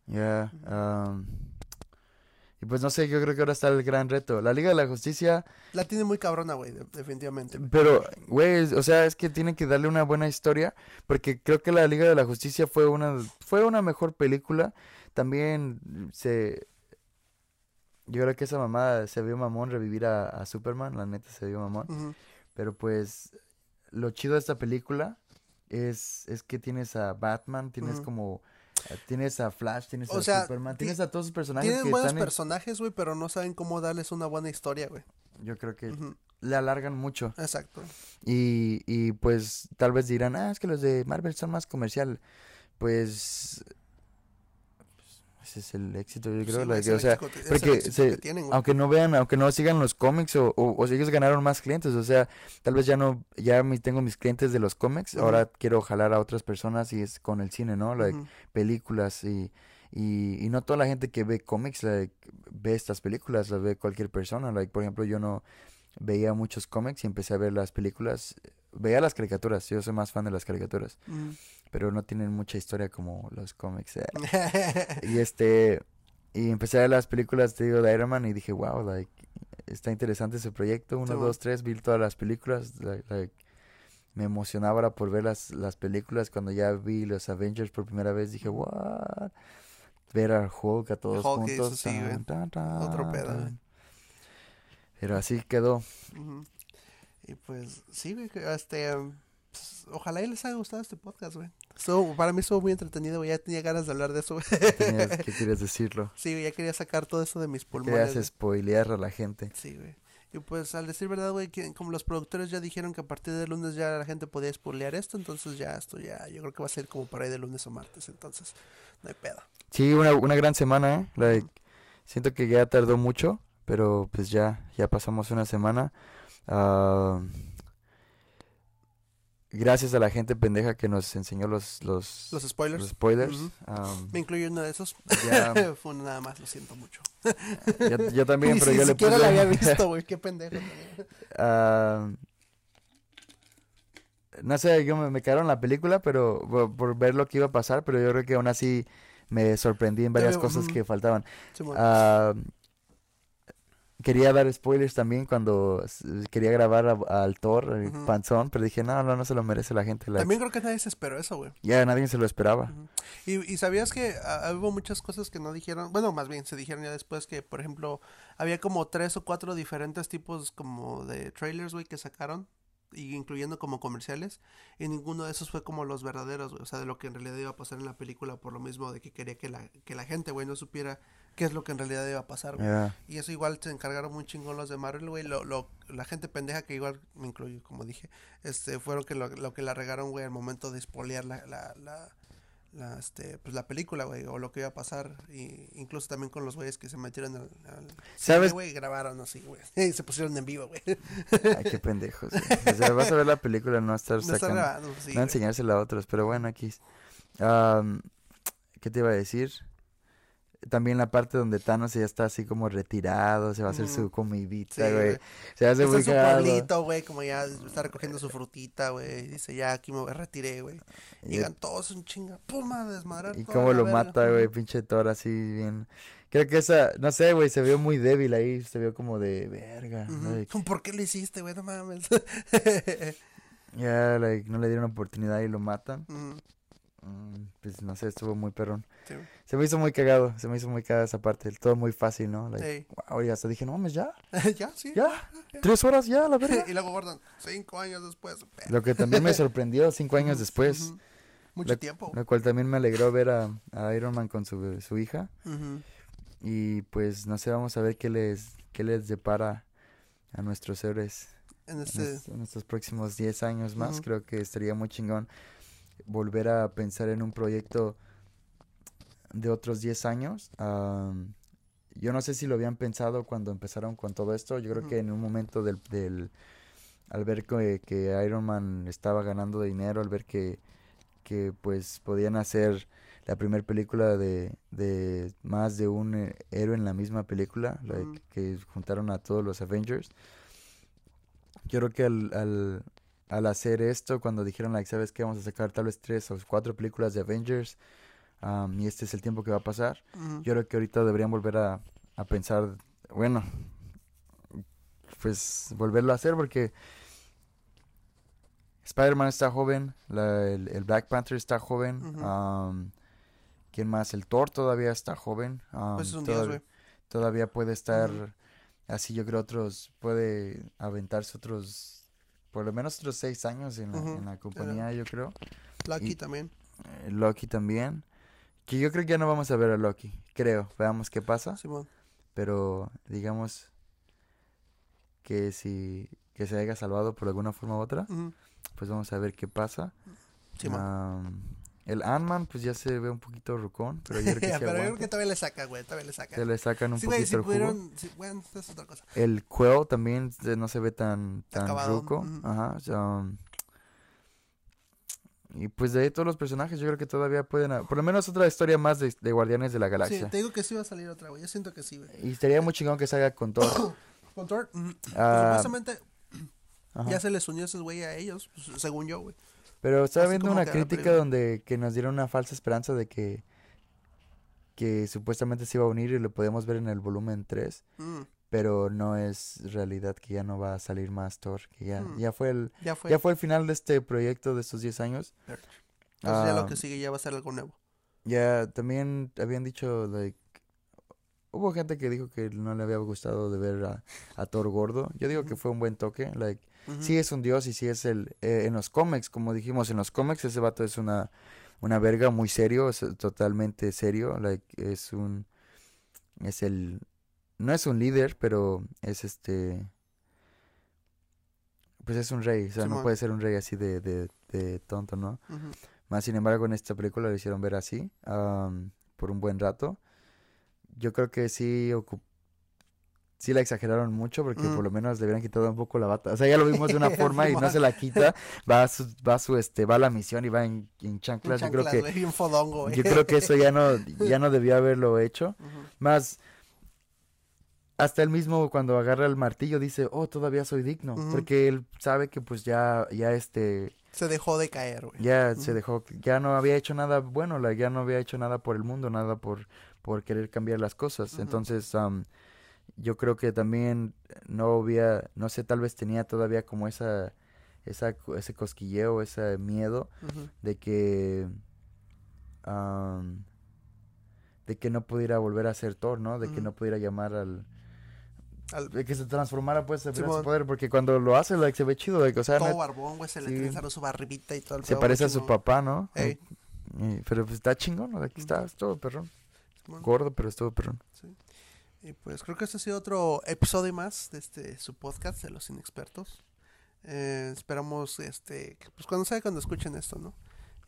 Speaker 1: Ya.
Speaker 2: Ujú.
Speaker 1: am, y pues no sé, yo creo que ahora está el gran reto. La Liga de la Justicia,
Speaker 2: La tiene muy cabrona, güey, de- definitivamente.
Speaker 1: pero, güey, o sea, es que tienen que darle una buena historia, porque creo que la Liga de la Justicia fue una, fue una mejor película. También se, yo creo que esa mamada se vio mamón revivir a, a Superman, la neta se vio mamón. Pero pues, lo chido de esta película es, es que tienes a Batman, tienes como, eh, tienes a Flash, tienes
Speaker 2: O
Speaker 1: a
Speaker 2: sea,
Speaker 1: Superman,
Speaker 2: ti-
Speaker 1: tienes a todos esos personajes
Speaker 2: Tienen
Speaker 1: que
Speaker 2: buenos
Speaker 1: están en-
Speaker 2: personajes, güey, pero no saben cómo darles una buena historia, güey.
Speaker 1: Yo creo que le alargan mucho.
Speaker 2: Exacto.
Speaker 1: Y, y pues tal vez dirán, ah, es que los de Marvel son más comercial. Pues ese es el éxito, yo creo.
Speaker 2: Sí, güey,
Speaker 1: like,
Speaker 2: es el
Speaker 1: o sea,
Speaker 2: éxito que-
Speaker 1: porque se-
Speaker 2: que tienen,
Speaker 1: aunque no vean, aunque no sigan los cómics o, o, o si ellos ganaron más clientes, o sea, tal vez ya no, ya tengo mis clientes de los cómics, ahora quiero jalar a otras personas y es con el cine, ¿no? Like, películas y, y, y no toda la gente que ve cómics like, ve estas películas, las ve cualquier persona. Like, por ejemplo, yo no veía muchos cómics y empecé a ver las películas, veía las caricaturas, yo soy más fan de las caricaturas,
Speaker 2: Ujú.
Speaker 1: pero no tienen mucha historia como los cómics. eh. Y este, y empecé a ver las películas, te digo, de Iron Man y dije, wow, like, está interesante ese proyecto, uno,
Speaker 2: Sí,
Speaker 1: dos, tres, vi todas las películas, like, like, me emocionaba ahora por ver las, las películas, cuando ya vi los Avengers por primera vez, dije, what, ver a Hulk a todos
Speaker 2: Hulk, eso
Speaker 1: juntos,
Speaker 2: sí, güey.
Speaker 1: tan, tan, tan,
Speaker 2: Otro pedo.
Speaker 1: Pero así quedó.
Speaker 2: Y pues, sí, güey, este, pues, ojalá y les haya gustado este podcast, güey. Para mí estuvo muy entretenido, güey, ya tenía ganas de hablar de eso, güey.
Speaker 1: tenías- ¿qué quieres decirlo?
Speaker 2: Sí, güey, ya quería sacar todo eso de mis pulmones.
Speaker 1: Querías spoilear a la gente.
Speaker 2: Sí, güey. Y pues, al decir verdad, güey, que como los productores ya dijeron que a partir del lunes ya la gente podía spoilear esto, entonces ya esto ya, yo creo que va a ser como por ahí de lunes o martes, entonces, no hay pedo.
Speaker 1: Sí, una, una gran semana, ¿eh? Like, siento que ya tardó mucho, pero pues ya, ya pasamos una semana. Ah, gracias a la gente pendeja que nos enseñó los, los,
Speaker 2: Los spoilers.
Speaker 1: los spoilers. Um,
Speaker 2: Me incluyo uno de esos.
Speaker 1: ya,
Speaker 2: Fue uno nada más, lo siento mucho.
Speaker 1: yo, yo también,
Speaker 2: Ni
Speaker 1: pero
Speaker 2: si-
Speaker 1: yo le puse...
Speaker 2: la había visto, güey, qué pendejo.
Speaker 1: no sé, yo me, me quedaron la película, pero por, por ver lo que iba a pasar, pero yo creo que aún así me sorprendí en varias cosas que faltaban.
Speaker 2: Simón.
Speaker 1: Quería dar spoilers también cuando quería grabar al Thor, el panzón, pero dije, no, no, no se lo merece la gente.
Speaker 2: También creo que nadie se esperó eso, güey.
Speaker 1: Ya, nadie se lo esperaba.
Speaker 2: y, sabías que ah, hubo muchas cosas que no dijeron, bueno, más bien se dijeron ya después que, por ejemplo, había como tres o cuatro diferentes tipos como de trailers, güey, que sacaron y incluyendo como comerciales, y ninguno de esos fue como los verdaderos, güey, o sea, de lo que en realidad iba a pasar en la película, por lo mismo de que quería que la, que la gente, güey, no supiera qué es lo que en realidad iba a pasar, güey. Y eso igual se encargaron muy chingón los de Marvel, güey, lo, lo, la gente pendeja que igual, me incluyo, como dije, este, fueron que lo, lo que la regaron, güey, al momento de espolear la, la, la la, este, pues la película, güey, o lo que iba a pasar, y incluso también con los güeyes que se metieron al,
Speaker 1: ¿Sabes?
Speaker 2: güey, grabaron así, güey, y se pusieron en vivo, güey.
Speaker 1: Ay, qué pendejos, O sea, vas a ver la película, no estar no sacando, grabando, sí, no enseñársela a otros, pero bueno, aquí, ¿qué te iba a decir? También la parte donde Thanos ya está así como retirado, se va a hacer su comidita, güey. se hace muy
Speaker 2: su pueblito, güey, como ya está recogiendo su frutita, güey. Dice, ya aquí me retiré, güey. Llegan todos un chinga, puma, desmadrar.
Speaker 1: Y cómo lo mata, güey, pinche Thor así bien. Creo que esa, no sé, güey, se vio muy débil ahí, se vio como de verga.
Speaker 2: ¿Por qué lo hiciste, güey? No mames.
Speaker 1: Ya, like, no le dieron oportunidad y lo matan. Mm, pues no sé, estuvo muy perrón. Se me hizo muy cagado, se me hizo muy cagada esa parte, todo muy fácil, ¿no? Like, sí. hasta dije, no mames, ya.
Speaker 2: ya, sí.
Speaker 1: Ya, tres horas ya, la verdad.
Speaker 2: y luego guardan cinco años después.
Speaker 1: Lo que también me sorprendió, cinco años después.
Speaker 2: Mucho tiempo.
Speaker 1: Lo cual también me alegró ver a, Iron Man con su, su hija. Y pues, no sé, vamos a ver qué les, qué les depara a nuestros héroes. En, este... en, estos próximos diez años más, creo que estaría muy chingón volver a pensar en un proyecto de otros 10 años. yo no sé si lo habían pensado cuando empezaron con todo esto. Yo creo que en un momento del, del al ver que, que, Iron Man estaba ganando dinero, al ver que, que pues podían hacer la primera película de, de más de un eh, héroe en la misma película, que juntaron a todos los Avengers. Yo creo que al, al hacer esto, cuando dijeron, like, ¿sabes qué? Vamos a sacar tal vez tres o cuatro películas de Avengers y este es el tiempo que va a pasar. Yo creo que ahorita deberían volver a, a, pensar, bueno, pues volverlo a hacer porque Spider-Man está joven, el, Black Panther está joven. ¿Quién más? El Thor todavía está joven. Pues todavía, todavía puede estar así, yo creo, otros, puede aventarse otros por lo menos otros seis años en la, en la compañía, yo creo.
Speaker 2: Loki también.
Speaker 1: Eh, Loki también. Que yo creo que ya no vamos a ver a Loki, creo. Veamos qué pasa. Pero digamos que si que se haya salvado por alguna forma u otra, pues vamos a ver qué pasa. Sí, el Ant-Man, pues ya se ve un poquito rucón, pero yo creo que,
Speaker 2: pero yo creo que todavía le saca, güey, todavía le saca.
Speaker 1: Se le sacan un poquito
Speaker 2: si el pudieron, bueno, es otra cosa.
Speaker 1: El Quell también no se ve tan, tan ruco. Ajá, y pues de ahí todos los personajes yo creo que todavía pueden... Por lo menos otra historia más de, Guardianes de la Galaxia.
Speaker 2: Sí, te digo que sí va a salir otra, güey. Yo siento que sí, güey.
Speaker 1: Y estaría muy chingón que salga con Thor.
Speaker 2: ¿Con Thor? Ah, supuestamente ya se les unió ese güey a ellos, pues, según yo, güey.
Speaker 1: Pero estaba viendo una crítica donde que nos dieron una falsa esperanza de que que supuestamente se iba a unir y lo podemos ver en el volumen 3. Mm. Pero no es realidad que ya no va a salir más Thor, que ya, mm. ya, fue el, ya, fue. el final de este proyecto de estos 10 años.
Speaker 2: Entonces ya lo ah, que sigue ya va a ser algo nuevo.
Speaker 1: Ya, también habían dicho, like, hubo gente que dijo que no le había gustado de ver a, a Thor gordo. Yo digo que fue un buen toque, like, Sí es un dios y sí es el... Eh, en los cómics, como dijimos, en los cómics ese vato es una, una verga muy serio, es totalmente serio. Like, es un... Es el... No es un líder, pero es este... Pues es un rey, o sea, no puede ser un rey así de, de, de tonto, ¿no? Más sin embargo, en esta película lo hicieron ver así, por un buen rato. Yo creo que sí ocupó sí la exageraron mucho porque por mm. lo menos le hubieran quitado un poco la bata. O sea, ya lo vimos de una forma y no se la quita, va a su, va a su este, va a la misión y va en, en chanclas. yo creo que yo creo que eso ya no ya no debió haberlo hecho. Más hasta él mismo cuando agarra el martillo dice, "Oh, todavía soy digno", porque él sabe que pues ya ya este
Speaker 2: se dejó de caer, güey.
Speaker 1: Ya se dejó, ya no había hecho nada bueno, ya no había hecho nada por el mundo, nada por por querer cambiar las cosas. Entonces, um, yo creo que también no había, no sé, tal vez tenía todavía como esa, esa ese cosquilleo, ese miedo de que, de que no pudiera volver a ser Thor, ¿no? De que no pudiera llamar al, de que se transformara pues en su poder porque cuando lo hace like, se ve chido like, o sea
Speaker 2: todo barbón güey se le sí. su barbita y todo el
Speaker 1: se parece a su papá no pero pues está chingón ¿no? aquí está es todo perrón. Gordo pero es todo perrón. Sí.
Speaker 2: Y pues creo que este ha sido otro episodio más de este su podcast de los inexpertos eh, esperamos este pues cuando sea cuando escuchen esto no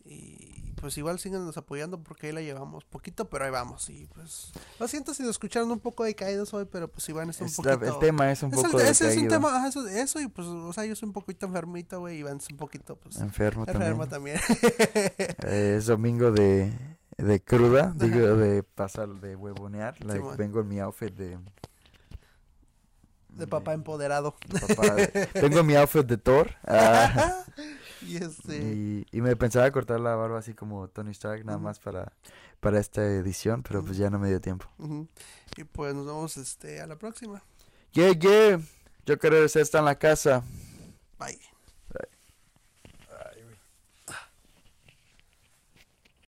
Speaker 2: y pues igual síganos apoyando porque ahí la llevamos poquito, pero ahí vamos. Y pues lo siento si nos escucharon un poco decaídos hoy, pero pues Iván está un poquito.
Speaker 1: el tema es un poco
Speaker 2: es Es un tema, eso, eso, y pues, o sea, yo soy un poquito enfermito, güey. Iván es un poquito, pues.
Speaker 1: Enfermo,
Speaker 2: enfermo también.
Speaker 1: Eh, es domingo de, de cruda, digo, de pasar, de huevonear. vengo en mi outfit de.
Speaker 2: De papá empoderado.
Speaker 1: tengo mi outfit de Thor. Ah.
Speaker 2: Y,
Speaker 1: y, me pensaba cortar la barba así como Tony Stark, nada más para, para esta edición, pero pues ya no me dio tiempo.
Speaker 2: Y pues nos vemos este, a la próxima.
Speaker 1: Yeah, yeah. Yo que está en la casa.
Speaker 2: Bye.